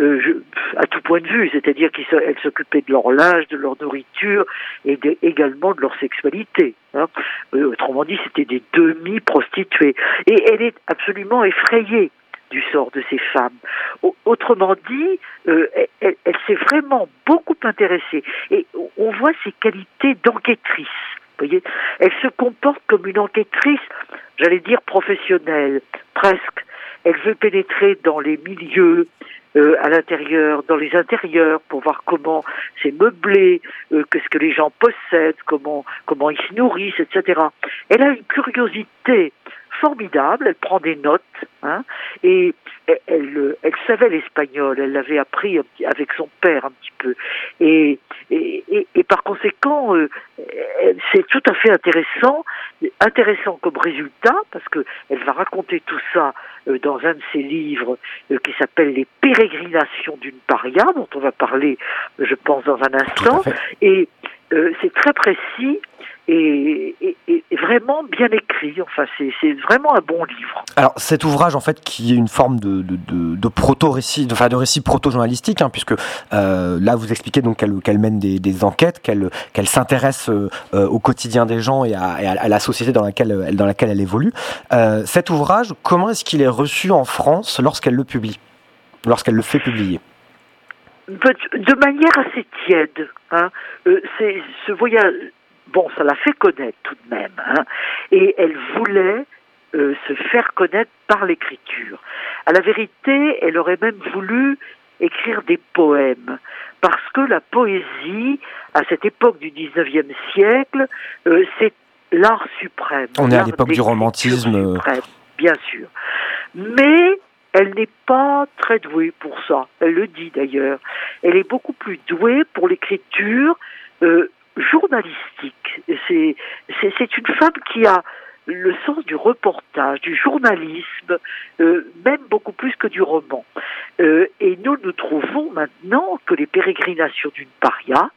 euh, à tout point de vue, c'est-à-dire qu'elle s'occupait de leur linge, de leur nourriture et également de leur sexualité. hein. Autrement dit, c'était des demi-prostituées. Et elle est absolument effrayée du sort de ces femmes. Au- Autrement dit, euh, elle, elle- s'est vraiment beaucoup intéressée. Et on- voit ses qualités d'enquêtrice. Voyez, elle se comporte comme une enquêtrice, j'allais dire professionnelle, presque. Elle veut pénétrer dans les milieux, euh, à l'intérieur, dans les intérieurs, pour voir comment c'est meublé, euh, qu'est-ce que les gens possèdent, comment comment ils se nourrissent, etc. Elle a une curiosité formidable. Elle prend des notes, hein, et elle, elle, euh, elle savait l'espagnol. Elle l'avait appris avec son père un petit peu, et et, et, et par conséquent, euh, c'est tout à fait intéressant, intéressant comme résultat, parce que elle va raconter tout ça euh, dans un de ses livres euh, qui s'appelle Les pérégrinations d'une paria, dont on va parler, je pense, dans un instant. Et euh, c'est très précis et, vraiment bien écrit. Enfin, c'est vraiment un bon livre. Alors cet ouvrage en fait qui est une forme de, proto-récit, enfin de récit proto-journalistique, hein, puisque euh, là vous expliquez donc qu'elle mène des, enquêtes, qu'elle s'intéresse euh, au quotidien des gens et à, la société dans laquelle elle, évolue. Cet ouvrage, comment est-ce qu'il est reçu en France lorsqu'elle le publie, lorsqu'elle le fait publier? De manière assez tiède. Hein. Euh, c'est ce voyage. Bon, ça l'a fait connaître tout de même. Hein. Et elle voulait euh, se faire connaître par l'écriture. À la vérité, elle aurait même voulu écrire des poèmes, parce que la poésie, à cette époque du 19e siècle, euh, c'est l'art suprême. On est à l'époque du romantisme, euh. suprême, bien sûr. Mais elle n'est pas très douée pour ça. Elle le dit d'ailleurs. Elle est beaucoup plus douée pour l'écriture euh, journalistique. C'est une femme qui a le sens du reportage, du journalisme, euh, même beaucoup plus que du roman. Euh, et nous, nous trouvons maintenant que les pérégrinations d'une paria,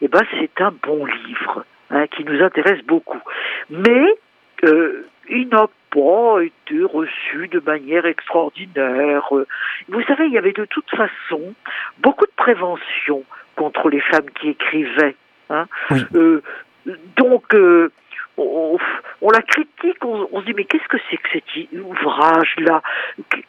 eh ben, c'est un bon livre hein, qui nous intéresse beaucoup. Mais euh, il n'a pas été reçu de manière extraordinaire. Vous savez, il y avait de toute façon beaucoup de prévention contre les femmes qui écrivaient. hein. Oui. Euh, donc, euh, on, on la critique, on, on se dit mais qu'est-ce que c'est que cet ouvrage-là?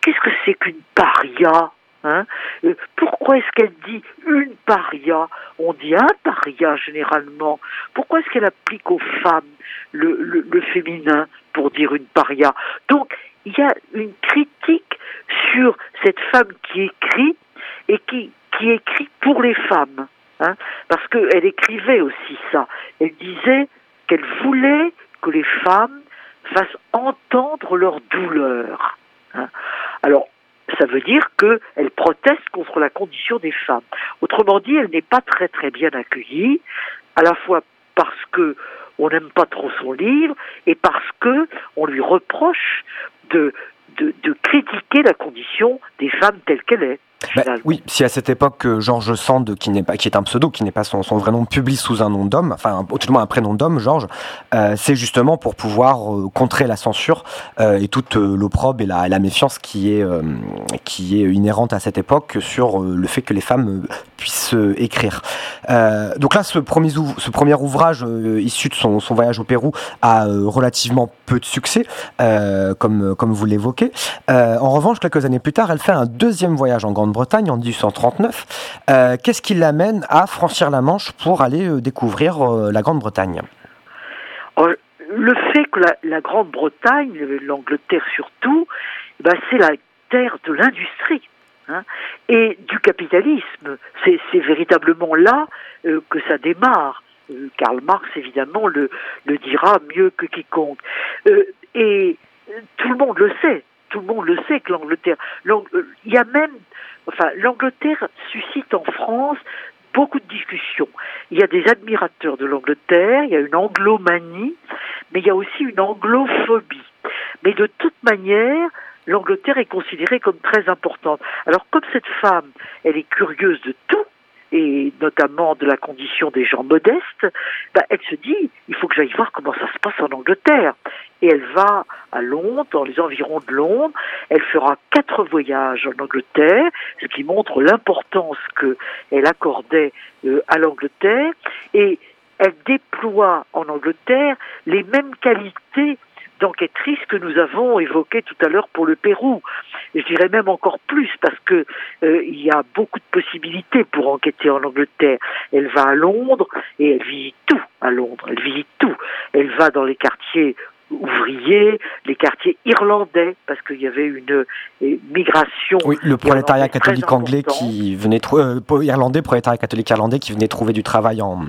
Qu'est-ce que c'est qu'une paria hein? Euh, Pourquoi est-ce qu'elle dit une paria? On dit un paria généralement. Pourquoi est-ce qu'elle applique aux femmes le, le, le féminin? Pour dire une paria Donc, il y a une critique sur cette femme qui écrit et qui, qui écrit pour les femmes. Hein, parce qu'elle écrivait aussi ça. Elle disait qu'elle voulait que les femmes fassent entendre leur douleur. hein. Alors, ça veut dire qu'elle proteste contre la condition des femmes. Autrement dit, elle n'est pas très très bien accueillie, à la fois parce que on n'aime pas trop son livre et parce que on lui reproche de, critiquer la condition des femmes telle qu'elle est. Bah, oui, si à cette époque euh, Georges Sand, qui n'est pas, qui est un pseudo, qui n'est pas son, son vrai nom, publie sous un nom d'homme, enfin tout du moins un prénom d'homme, Georges, euh, c'est justement pour pouvoir euh, contrer la censure euh, et toute l'opprobre et la, la méfiance qui est qui est inhérente à cette époque sur le fait que les femmes puissent écrire. Donc là, ce premier, ouv- ce premier ouvrage issu de son, son voyage au Pérou a relativement peu de succès, comme comme vous l'évoquez. En revanche, quelques années plus tard, elle fait un deuxième voyage en Grande-Bretagne en 1839. Euh, Qu'est-ce qui l'amène à franchir la Manche pour aller euh, découvrir euh, la Grande-Bretagne? Alors, le fait que la, Grande-Bretagne, l'Angleterre surtout, eh ben, c'est la terre de l'industrie hein, et du capitalisme. C'est véritablement là que ça démarre. Karl Marx, évidemment, le, dira mieux que quiconque. Et tout le monde le sait. Tout le monde le sait que l'Angleterre. l'Ang- euh, Il y a même. Enfin, l'Angleterre suscite en France beaucoup de discussions. Il y a des admirateurs de l'Angleterre, il y a une anglomanie, mais il y a aussi une anglophobie. Mais de toute manière, l'Angleterre est considérée comme très importante. Alors comme cette femme, elle est curieuse de tout, et notamment de la condition des gens modestes, bah, elle se dit, il faut que j'aille voir comment ça se passe en Angleterre. Et elle va à Londres, dans les environs de Londres. Elle fera quatre voyages en Angleterre, ce qui montre l'importance qu'elle accordait euh, à l'Angleterre. Et elle déploie en Angleterre les mêmes qualités d'enquêtrice que nous avons évoquées tout à l'heure pour le Pérou. Je dirais même encore plus parce que euh, il y a beaucoup de possibilités pour enquêter en Angleterre. Elle va à Londres et elle visite tout à Londres. Elle visite tout. Elle va dans les quartiers ouvriers, les quartiers irlandais, parce qu'il y avait une euh, migration. Oui, le prolétariat catholique anglais qui venait euh, irlandais, prolétariat catholique irlandais qui venait trouver du travail en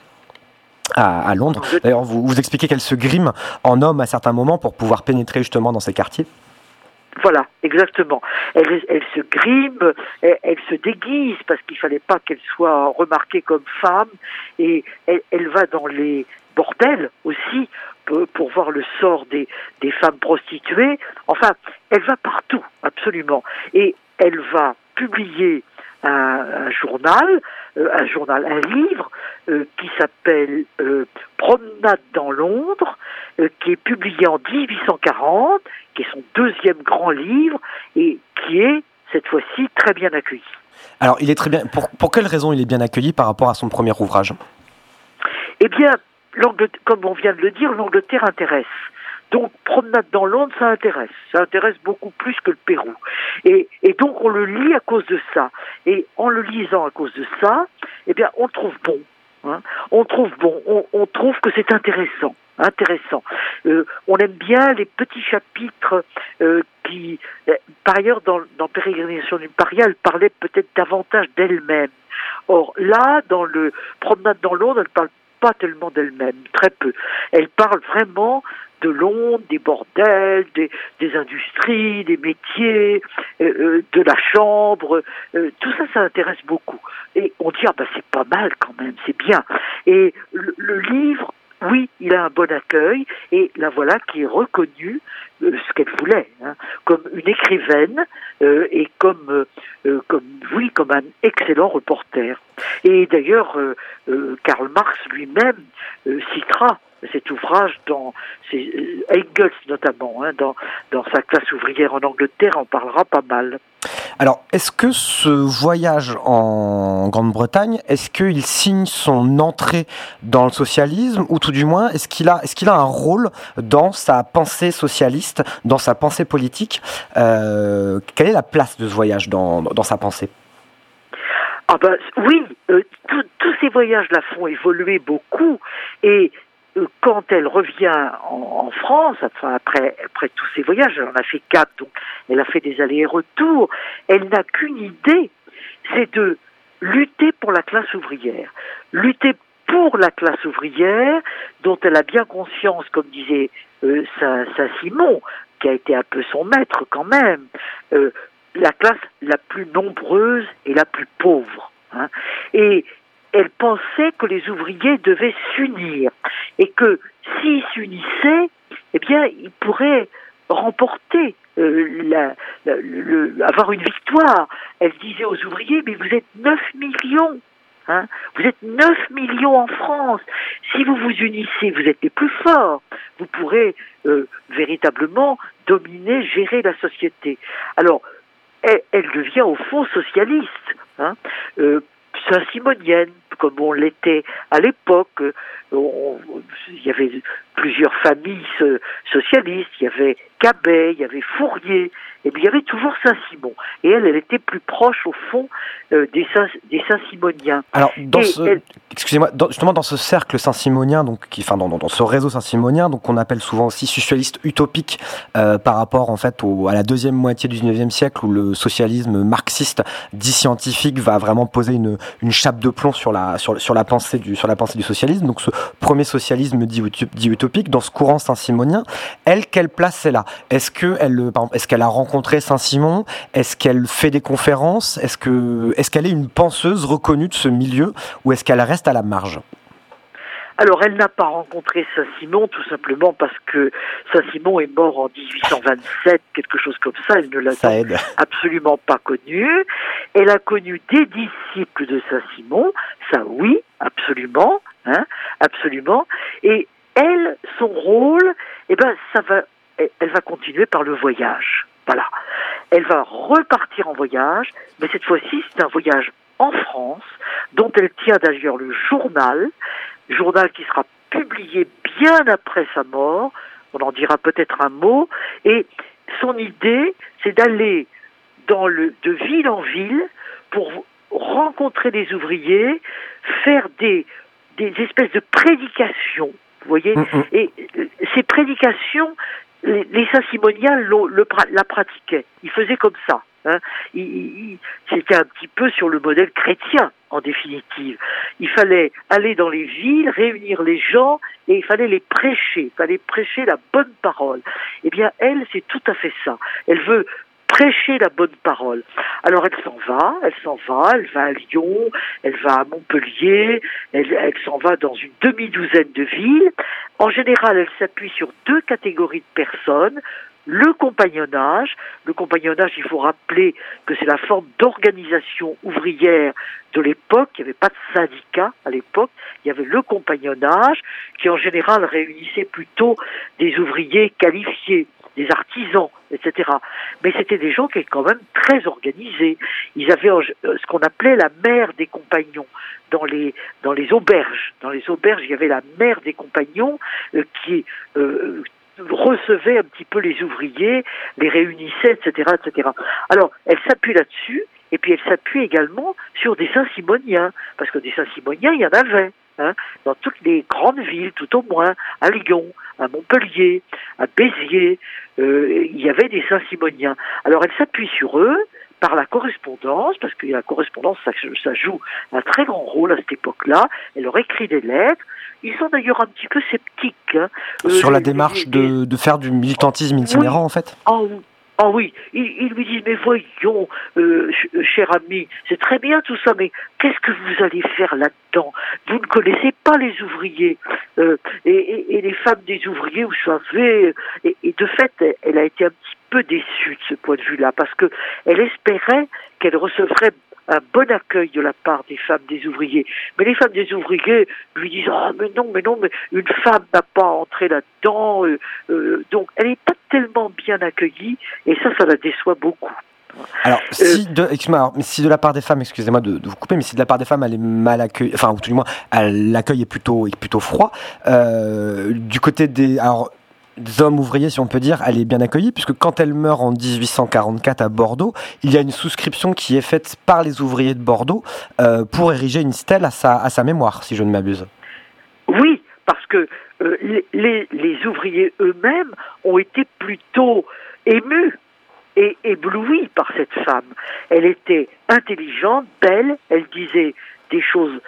à, Londres. D'ailleurs, vous, vous expliquez qu'elle se grime en homme à certains moments pour pouvoir pénétrer justement dans ces quartiers. Voilà, exactement. Elle, elle se grime, elle, se déguise parce qu'il fallait pas qu'elle soit remarquée comme femme, et elle, elle va dans les bordels aussi pour, pour voir le sort des, des femmes prostituées. Enfin, elle va partout, absolument, et elle va publier un, un journal, euh, un journal, un livre euh, qui s'appelle euh, Promenade dans Londres, qui est publié en 1840, qui est son deuxième grand livre et qui est cette fois-ci très bien accueilli. Alors, il est très bien. Pour, pour quelle raison il est bien accueilli par rapport à son premier ouvrage? Eh bien, comme on vient de le dire, l'Angleterre intéresse. Donc, promenade dans Londres, ça intéresse. Ça intéresse beaucoup plus que le Pérou. Et, et, donc, on le lit à cause de ça. Et en le lisant à cause de ça, eh bien, on le trouve bon. Hein. On trouve bon. On, on trouve que c'est intéressant. Intéressant. Euh, on aime bien les petits chapitres euh, qui, euh, par ailleurs, dans, dans Pérégrination d'une paria, elle parlait peut-être davantage d'elle-même. Or, là, dans le Promenade dans Londres, elle parle pas tellement d'elle-même, très peu. Elle parle vraiment de Londres, des bordels, des, des industries, des métiers, euh, euh, de la chambre, euh, tout ça, ça intéresse beaucoup. Et on dit, ah ben c'est pas mal quand même, c'est bien. Et le, le, livre, oui, il a un bon accueil, et la voilà qui est reconnue, ce qu'elle voulait, hein, comme une écrivaine, et comme, comme, oui, comme un excellent reporter. Et d'ailleurs, Karl Marx lui-même citera cet ouvrage dans Engels notamment, hein, dans, dans sa classe ouvrière en Angleterre, en parlera pas mal. Alors, est-ce que ce voyage en Grande-Bretagne, est-ce qu'il signe son entrée dans le socialisme, ou tout du moins, est-ce qu'il a, est-ce qu'il a un rôle dans sa pensée socialiste, dans sa pensée politique euh, Quelle est la place de ce voyage dans, dans sa pensée? Ah ben, oui, euh, tous ces voyages la font évoluer beaucoup et euh, quand elle revient en, France, enfin après, tous ces voyages, elle en a fait quatre, donc elle a fait des allers et retours, elle n'a qu'une idée, c'est de lutter pour la classe ouvrière, lutter pour la classe ouvrière, dont elle a bien conscience, comme disait euh, Saint-Simon, qui a été un peu son maître quand même, euh, la classe la plus nombreuse et la plus pauvre. Hein. Et elle pensait que les ouvriers devaient s'unir et que s'ils s'unissaient, eh bien, ils pourraient remporter euh, avoir une victoire. Elle disait aux ouvriers, mais vous êtes 9 millions. Hein vous êtes 9 millions en France. Si vous vous unissez, vous êtes les plus forts. Vous pourrez euh, véritablement dominer, gérer la société. Alors, elle, elle devient au fond socialiste. Hein euh, saint-simonienne, comme on l'était à l'époque. Il y avait plusieurs familles socialistes, il y avait Cabet, il y avait Fourier, et puis il y avait toujours Saint-Simon. Et elle, elle était plus proche, au fond, euh, des, Saint, des Saint-Simoniens. Alors, dans ce, excusez-moi, justement dans ce cercle saint-simonien, donc, qui, enfin, dans, dans, ce réseau saint-simonien, donc qu'on appelle souvent aussi socialiste utopique, euh, par rapport, en fait, au, à la deuxième moitié du 19e siècle, où le socialisme marxiste, dit scientifique, va vraiment poser une, une chape de plomb sur la, sur, sur, la pensée du, sur la pensée du socialisme. Donc, ce premier socialisme dit, dit utopique, dans ce courant saint-simonien, elle, quelle place elle a? Est-ce qu'elle, est-ce qu'elle a rencontré Saint-Simon? Est-ce qu'elle fait des conférences? Est-ce que, est-ce qu'elle est une penseuse reconnue de ce milieu ou est-ce qu'elle reste à la marge? Alors, elle n'a pas rencontré Saint-Simon tout simplement parce que Saint-Simon est mort en 1827, quelque chose comme ça. Elle ne l'a absolument pas connu. Elle a connu des disciples de Saint-Simon, ça oui, absolument, hein, absolument. Et elle, son rôle, eh ben, ça va, elle va continuer par le voyage. Voilà. Elle va repartir en voyage, mais cette fois-ci, c'est un voyage en France, dont elle tient d'ailleurs le journal, journal qui sera publié bien après sa mort. On en dira peut-être un mot. Et son idée, c'est d'aller dans le, de ville en ville pour rencontrer des ouvriers, faire des, des espèces de prédications. Vous voyez Mm, mm. Et euh, ces prédications, les, les Saint-Simoniens l'ont- le la pratiquaient. Ils faisaient comme ça. Hein. C'était un petit peu sur le modèle chrétien, en définitive. Il fallait aller dans les villes, réunir les gens, et il fallait les prêcher. Il fallait prêcher la bonne parole. Eh bien, elle, c'est tout à fait ça. Elle veut la bonne parole. Alors elle s'en va, elle s'en va, elle va à Lyon, elle va à Montpellier, elle, elle s'en va dans une demi-douzaine de villes. En général, elle s'appuie sur deux catégories de personnes. Le compagnonnage. Le compagnonnage, il faut rappeler que c'est la forme d'organisation ouvrière de l'époque. Il n'y avait pas de syndicat à l'époque. Il y avait le compagnonnage qui, en général, réunissait plutôt des ouvriers qualifiés, des artisans, etc. Mais c'était des gens qui étaient quand même très organisés. Ils avaient euh, ce qu'on appelait la mère des compagnons dans les dans les auberges. Dans les auberges, il y avait la mère des compagnons euh, qui euh, recevait un petit peu les ouvriers, les réunissait, etc., etc. Alors, elle s'appuie là-dessus, et puis elle s'appuie également sur des Saint-Simoniens, parce que des Saint-Simoniens, il y en avait, hein, dans toutes les grandes villes, tout au moins, à Lyon, à Montpellier, à Béziers, euh, il y avait des Saint-Simoniens. Alors, elle s'appuie sur eux, par la correspondance, parce que la correspondance, ça, ça joue un très grand rôle à cette époque-là. Elle leur écrit des lettres. Ils sont d'ailleurs un petit peu sceptiques. hein. Euh, Sur la démarche les- de, de faire du militantisme itinérant, en fait. Ah oui, ils, lui disent, mais voyons, euh, euh, cher ami, c'est très bien tout ça, mais qu'est-ce que vous allez faire là-dedans? Vous ne connaissez pas les ouvriers euh, et, les femmes des ouvriers, vous savez, et, et de fait, elle, elle a été un petit peu déçue de ce point de vue-là, parce que elle espérait qu'elle recevrait un bon accueil de la part des femmes des ouvriers. Mais les femmes des ouvriers lui disent ah mais non mais non mais une femme n'a pas à entrer là-dedans euh, euh, donc elle n'est pas tellement bien accueillie et ça ça la déçoit beaucoup. Alors, Euh, si de, alors, si de la part des femmes, excusez-moi de, de vous couper, mais si de la part des femmes elle est mal accueillie, enfin, ou tout du moins, l'accueil est plutôt, est plutôt froid, euh, du côté des, alors, des hommes ouvriers, si on peut dire, elle est bien accueillie, puisque quand elle meurt en 1844 à Bordeaux, il y a une souscription qui est faite par les ouvriers de Bordeaux euh, pour ériger une stèle à sa, à sa mémoire, si je ne m'abuse. Oui, parce que euh, les, les, ouvriers eux-mêmes ont été plutôt émus et éblouis par cette femme. Elle était intelligente, belle, elle disait des choses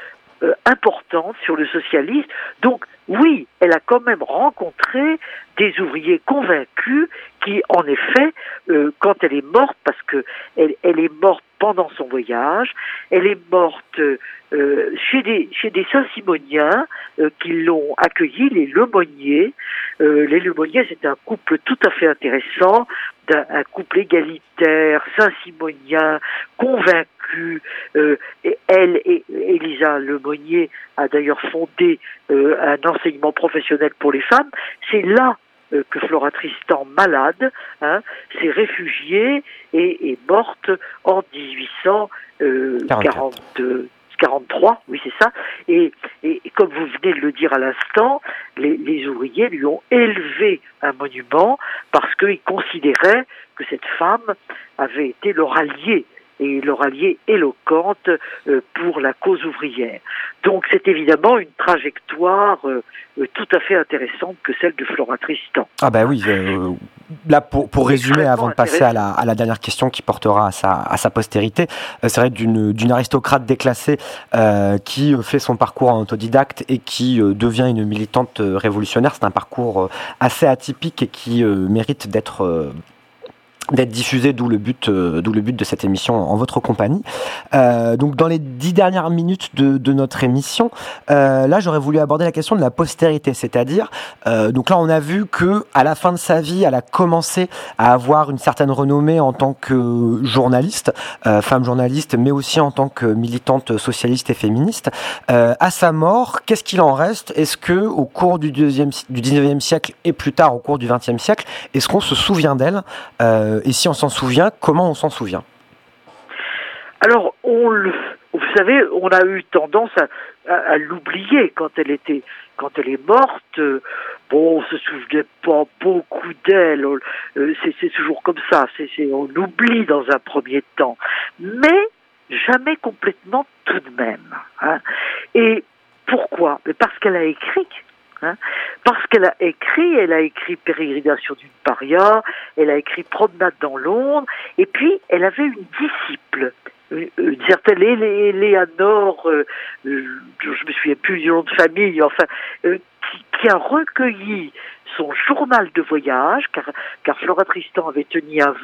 euh, importantes sur le socialisme. Donc oui, elle a quand même rencontré des ouvriers convaincus qui, en effet, euh, quand elle est morte, parce que elle, est morte pendant son voyage, elle est morte euh, chez des chez des Saint-Simoniens qui l'ont accueillie, les Lemonniers. Les Lemonniers, c'est un couple tout à fait intéressant, d'un un couple égalitaire, Saint-Simonien, convaincu. Euh, et elle et Elisa Lemonnier a d'ailleurs fondé euh, un enseignement professionnel pour les femmes. C'est là euh, que Flora Tristan, malade, hein, s'est réfugiée et est morte en 1842. 43, oui c'est ça. Et comme vous venez de le dire à l'instant, les, les ouvriers lui ont élevé un monument parce qu'ils considéraient que cette femme avait été leur alliée et leur alliée éloquente euh, pour la cause ouvrière. Donc c'est évidemment une trajectoire euh, euh, tout à fait intéressante que celle de Flora Tristan. Ah bah oui, euh, là pour, pour résumer avant de passer à la, à la dernière question qui portera à sa, à sa postérité, c'est vrai d'une d'une aristocrate déclassée euh, qui fait son parcours en autodidacte et qui euh, devient une militante révolutionnaire. C'est un parcours assez atypique et qui mérite d'être d'être diffusé, d'où le but, euh, d'où le but de cette émission en votre compagnie. Euh, donc dans les dix dernières minutes de, de notre émission, euh, là j'aurais voulu aborder la question de la postérité, c'est-à-dire euh, donc là on a vu que à la fin de sa vie, elle a commencé à avoir une certaine renommée en tant que journaliste, euh, femme journaliste, mais aussi en tant que militante socialiste et féministe. Euh, à sa mort, qu'est-ce qu'il en reste? Est-ce que au cours du deuxième, du 19e siècle et plus tard au cours du 20e siècle, est-ce qu'on se souvient d'elle? Et si on s'en souvient, comment on s'en souvient? Alors, vous savez, on a eu tendance à, l'oublier quand elle était, quand elle est morte. Bon, on se souvenait pas beaucoup d'elle. euh, C'est toujours comme ça. On oublie dans un premier temps, mais jamais complètement tout de même. hein. Et pourquoi? Parce qu'elle a écrit. Hein. Parce qu'elle a écrit, elle a écrit Pérégrination d'une paria, elle a écrit Promenade dans Londres, et puis elle avait une disciple, une, une certaine Élé- Éléanore, euh, euh, je me souviens plus du nom de famille, enfin, euh, qui, a recueilli son journal de voyage, car, car Flora Tristan avait tenu un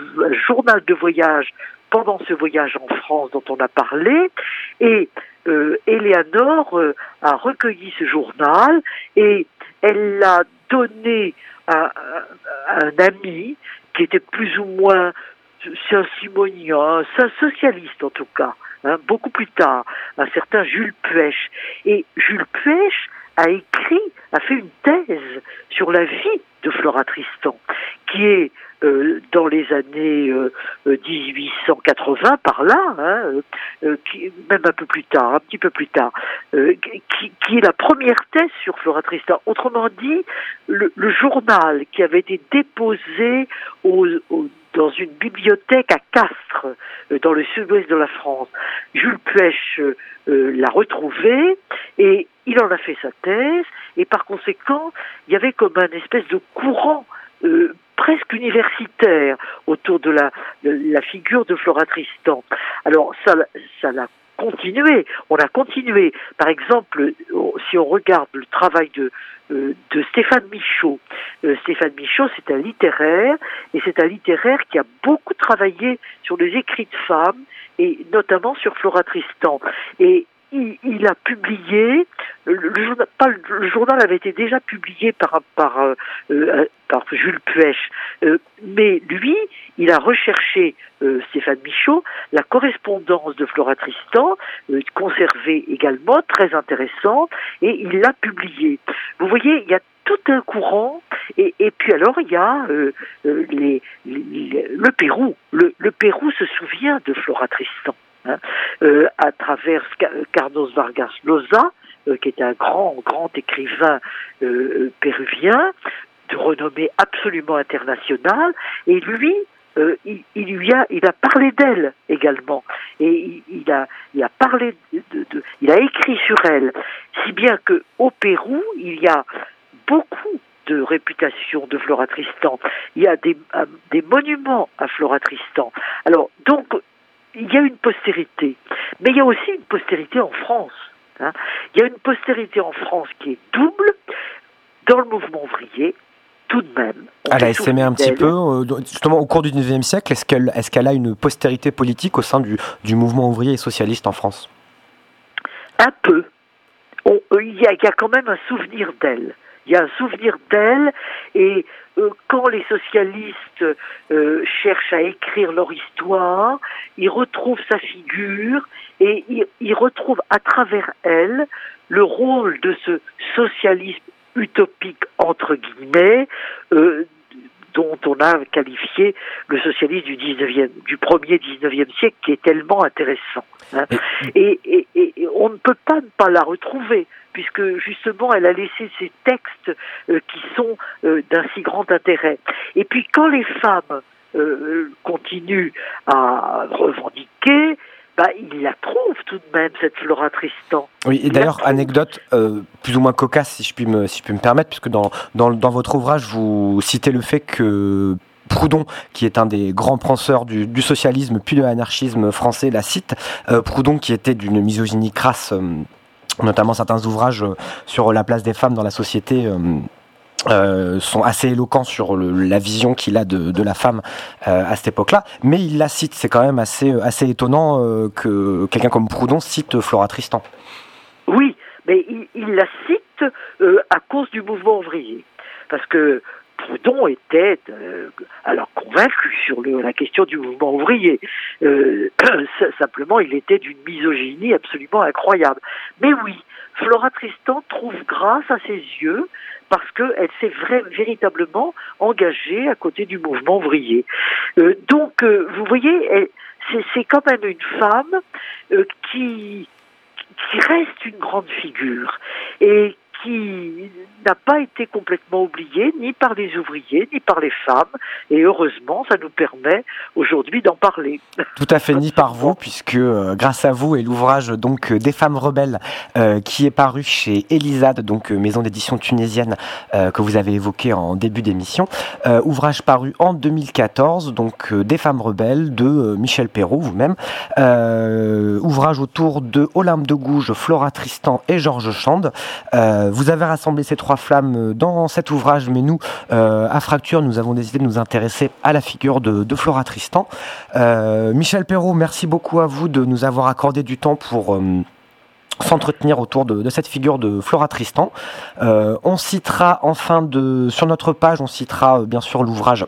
journal de voyage pendant ce voyage en France dont on a parlé, et euh, Éléanore euh, a recueilli ce journal et elle l'a donné à un ami qui était plus ou moins c'est un simonien, c'est un socialiste en tout cas, hein, beaucoup plus tard, un certain Jules Puech. Et Jules Puech a écrit, a fait une thèse sur la vie de Flora Tristan, qui est euh, dans les années euh, euh, 1880 par là, hein, euh, euh, qui, même un peu plus tard, un petit peu plus tard, euh, qui, qui est la première thèse sur Flora Tristan. Autrement dit, le, le journal qui avait été déposé au- dans une bibliothèque à Castres, euh, dans le sud-ouest de la France. Jules Puech euh, euh, l'a retrouvé et il en a fait sa thèse et par conséquent, il y avait comme un espèce de courant euh, presque universitaire autour de la, de la figure de Flora Tristan. Alors ça, ça l'a continué. On a continué. Par exemple, si on regarde le travail de, euh, de Stéphane Michaud, euh, Stéphane Michaud, c'est un littéraire, et c'est un littéraire qui a beaucoup travaillé sur les écrits de femmes, et notamment sur Flora Tristan. Il, a publié, le, journal, le, journal avait été déjà publié par, par, euh, euh, par Jules Puech, euh, mais lui, il a recherché, euh, Stéphane Michaud, la correspondance de Flora Tristan, euh, conservée également, très intéressante, et il l'a publié. Vous voyez, il y a tout un courant, et, et puis alors il y a les, le Pérou. Le Pérou se souvient de Flora Tristan. Hein, euh, à travers Ca- Carlos Vargas Llosa, euh, qui était un grand, grand écrivain euh, péruvien, de renommée absolument internationale, et lui, il, lui a, il a parlé d'elle également, et il, a, il a parlé, de, de- il a écrit sur elle, si bien que au Pérou, il y a beaucoup de réputation de Flora Tristan. Il y a des, des monuments à Flora Tristan. Alors, donc, il y a une postérité, mais il y a aussi une postérité en France. hein. Il y a une postérité en France qui est double dans le mouvement ouvrier, tout de même. On Elle a essaimé un petit peu, euh, justement au cours du 19e siècle, est-ce qu'elle est qu'elle a une postérité politique au sein du, du mouvement ouvrier et socialiste en France? Un peu. Y il y a quand même un souvenir d'elle. Il y a un souvenir d'elle et euh, quand les socialistes euh, cherchent à écrire leur histoire, ils retrouvent sa figure et ils, ils retrouvent à travers elle le rôle de ce socialisme utopique entre guillemets euh, dont on a qualifié le socialisme du 19e, du premier 19e siècle qui est tellement intéressant. hein. Et, et- et- et on ne peut pas ne pas la retrouver, puisque justement elle a laissé ces textes euh, qui sont euh, d'un si grand intérêt. Et puis quand les femmes euh, continuent à revendiquer, bah, ils la trouvent tout de même, cette Flora Tristan. Oui, et Il d'ailleurs, trouve. anecdote euh, plus ou moins cocasse, si je puis me, si je puis me permettre, puisque dans, dans, dans votre ouvrage, vous citez le fait que Proudhon, qui est un des grands penseurs du, du socialisme puis de l'anarchisme français, la cite. Euh, Proudhon, qui était d'une misogynie crasse, euh, notamment certains ouvrages euh, sur la place des femmes dans la société. euh, euh, sont assez éloquents sur la vision qu'il a de, la femme à cette époque-là, mais il la cite. C'est quand même assez, assez étonnant que quelqu'un comme Proudhon cite Flora Tristan. Oui, mais il, il la cite à cause du mouvement ouvrier. Parce que Proudhon était euh, alors convaincu sur la question du mouvement ouvrier. Euh, simplement, il était d'une misogynie absolument incroyable. Mais oui, Flora Tristan trouve grâce à ses yeux parce qu'elle s'est véritablement engagée à côté du mouvement ouvrier. Euh, donc, vous voyez, c'est quand même une femme qui, qui reste une grande figure et qui n'a pas été complètement oublié ni par les ouvriers ni par les femmes. Et heureusement ça nous permet aujourd'hui d'en parler. Tout à fait ni par vous puisque euh, grâce à vous et l'ouvrage donc euh, des femmes rebelles euh, qui est paru chez Elisade donc euh, maison d'édition tunisienne euh, que vous avez évoqué en début d'émission. Ouvrage paru en 2014 donc des femmes rebelles de Michel Perrault vous-même. Ouvrage autour de Olympe de Gouges, Flora Tristan et Georges Chande vous avez rassemblé ces trois flammes dans cet ouvrage, mais nous, euh, à Fracture, nous avons décidé de nous intéresser à la figure de, Flora Tristan. Euh, Michel Perrault, merci beaucoup à vous de nous avoir accordé du temps pour... Euh, s'entretenir autour de, cette figure de Flora Tristan. Euh, on citera enfin sur notre page, on citera bien sûr l'ouvrage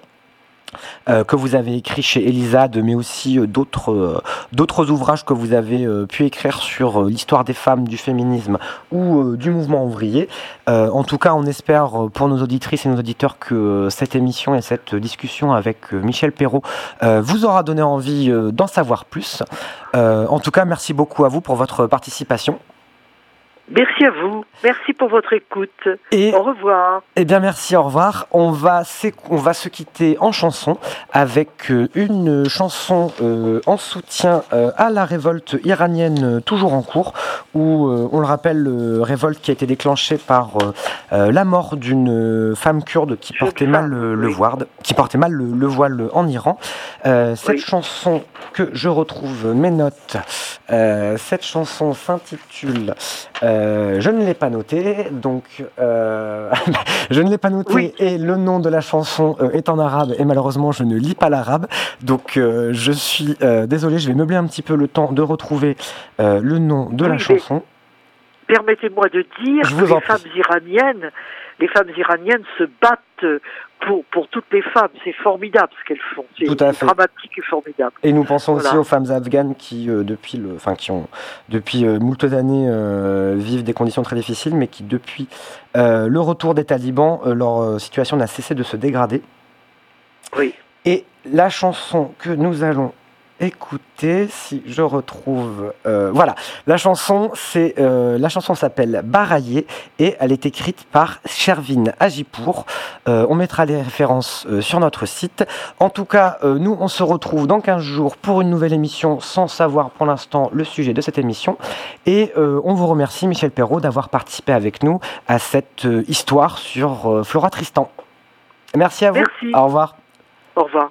euh, que vous avez écrit chez Elisade, mais aussi euh, d'autres euh, d'autres ouvrages que vous avez pu écrire sur l'histoire des femmes, du féminisme ou du mouvement ouvrier. en tout cas, on espère pour nos auditrices et nos auditeurs que cette émission et cette discussion avec Michel Perrault vous aura donné envie d'en savoir plus. en tout cas, merci beaucoup à vous pour votre participation. Merci à vous. Merci pour votre écoute. Et, au revoir. Eh bien, merci, au revoir. On va, on va se quitter en chanson avec euh, une chanson euh, en soutien euh, à la révolte iranienne toujours en cours, où, euh, on le rappelle, révolte qui a été déclenchée par la mort d'une femme kurde qui portait mal le, le, voile, qui portait mal le, le voile en Iran. cette oui. chanson que je retrouve mes notes, cette chanson s'intitule je ne l'ai pas noté, donc euh, je ne l'ai pas noté oui. et le nom de la chanson euh, est en arabe et malheureusement je ne lis pas l'arabe, donc euh, je suis euh, désolé, je vais meubler un petit peu le temps de retrouver le nom de oui, la chanson. Permettez-moi de dire je que les femmes iraniennes, les femmes iraniennes se battent pour, pour toutes les femmes. C'est formidable ce qu'elles font. C'est dramatique et formidable. Et nous pensons voilà. aussi aux femmes afghanes qui, euh, depuis le, enfin, qui ont, depuis euh, moult années, euh, vivent des conditions très difficiles, mais qui, depuis euh, le retour des talibans, leur situation n'a cessé de se dégrader. Oui. Et la chanson que nous allons écouter si je retrouve euh, voilà. La chanson c'est euh, la chanson s'appelle Baraillé et elle est écrite par Shervin Agipour. Euh, on mettra les références sur notre site. En tout cas nous on se retrouve dans 15 jours pour une nouvelle émission sans savoir pour l'instant le sujet de cette émission. Et on vous remercie Michel Perrault d'avoir participé avec nous à cette histoire sur Flora Tristan. Merci à vous. Merci. au revoir. Au revoir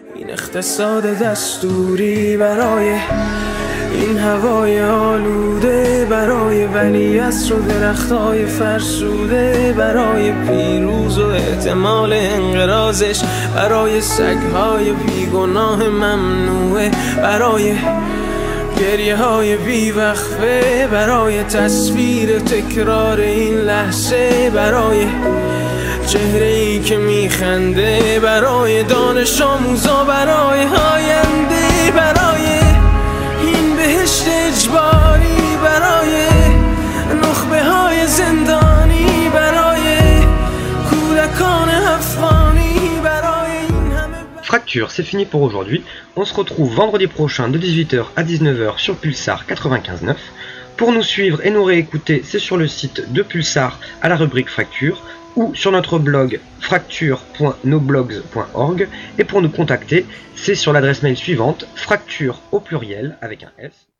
این اقتصاد دستوری برای این هوای آلوده برای ولی و درختای فرسوده برای پیروز و احتمال انقرازش برای سگهای بیگناه ممنوعه برای گریه های بیوقفه برای تصویر تکرار این لحظه برای چهره ای که میخنده برای دانش آموزا برای آینده برای این بهشت اجباری برای نخبه های زندانی برای کودکان افغانی برای این همه Fracture, c'est fini pour aujourd'hui. On se retrouve vendredi prochain de 18h à 19h sur Pulsar 95.9 Pour nous suivre et nous réécouter, c'est sur le site de Pulsar à la rubrique Fracture ou sur notre blog fracture.noblogs.org et pour nous contacter, c'est sur l'adresse mail suivante fracture au pluriel avec un S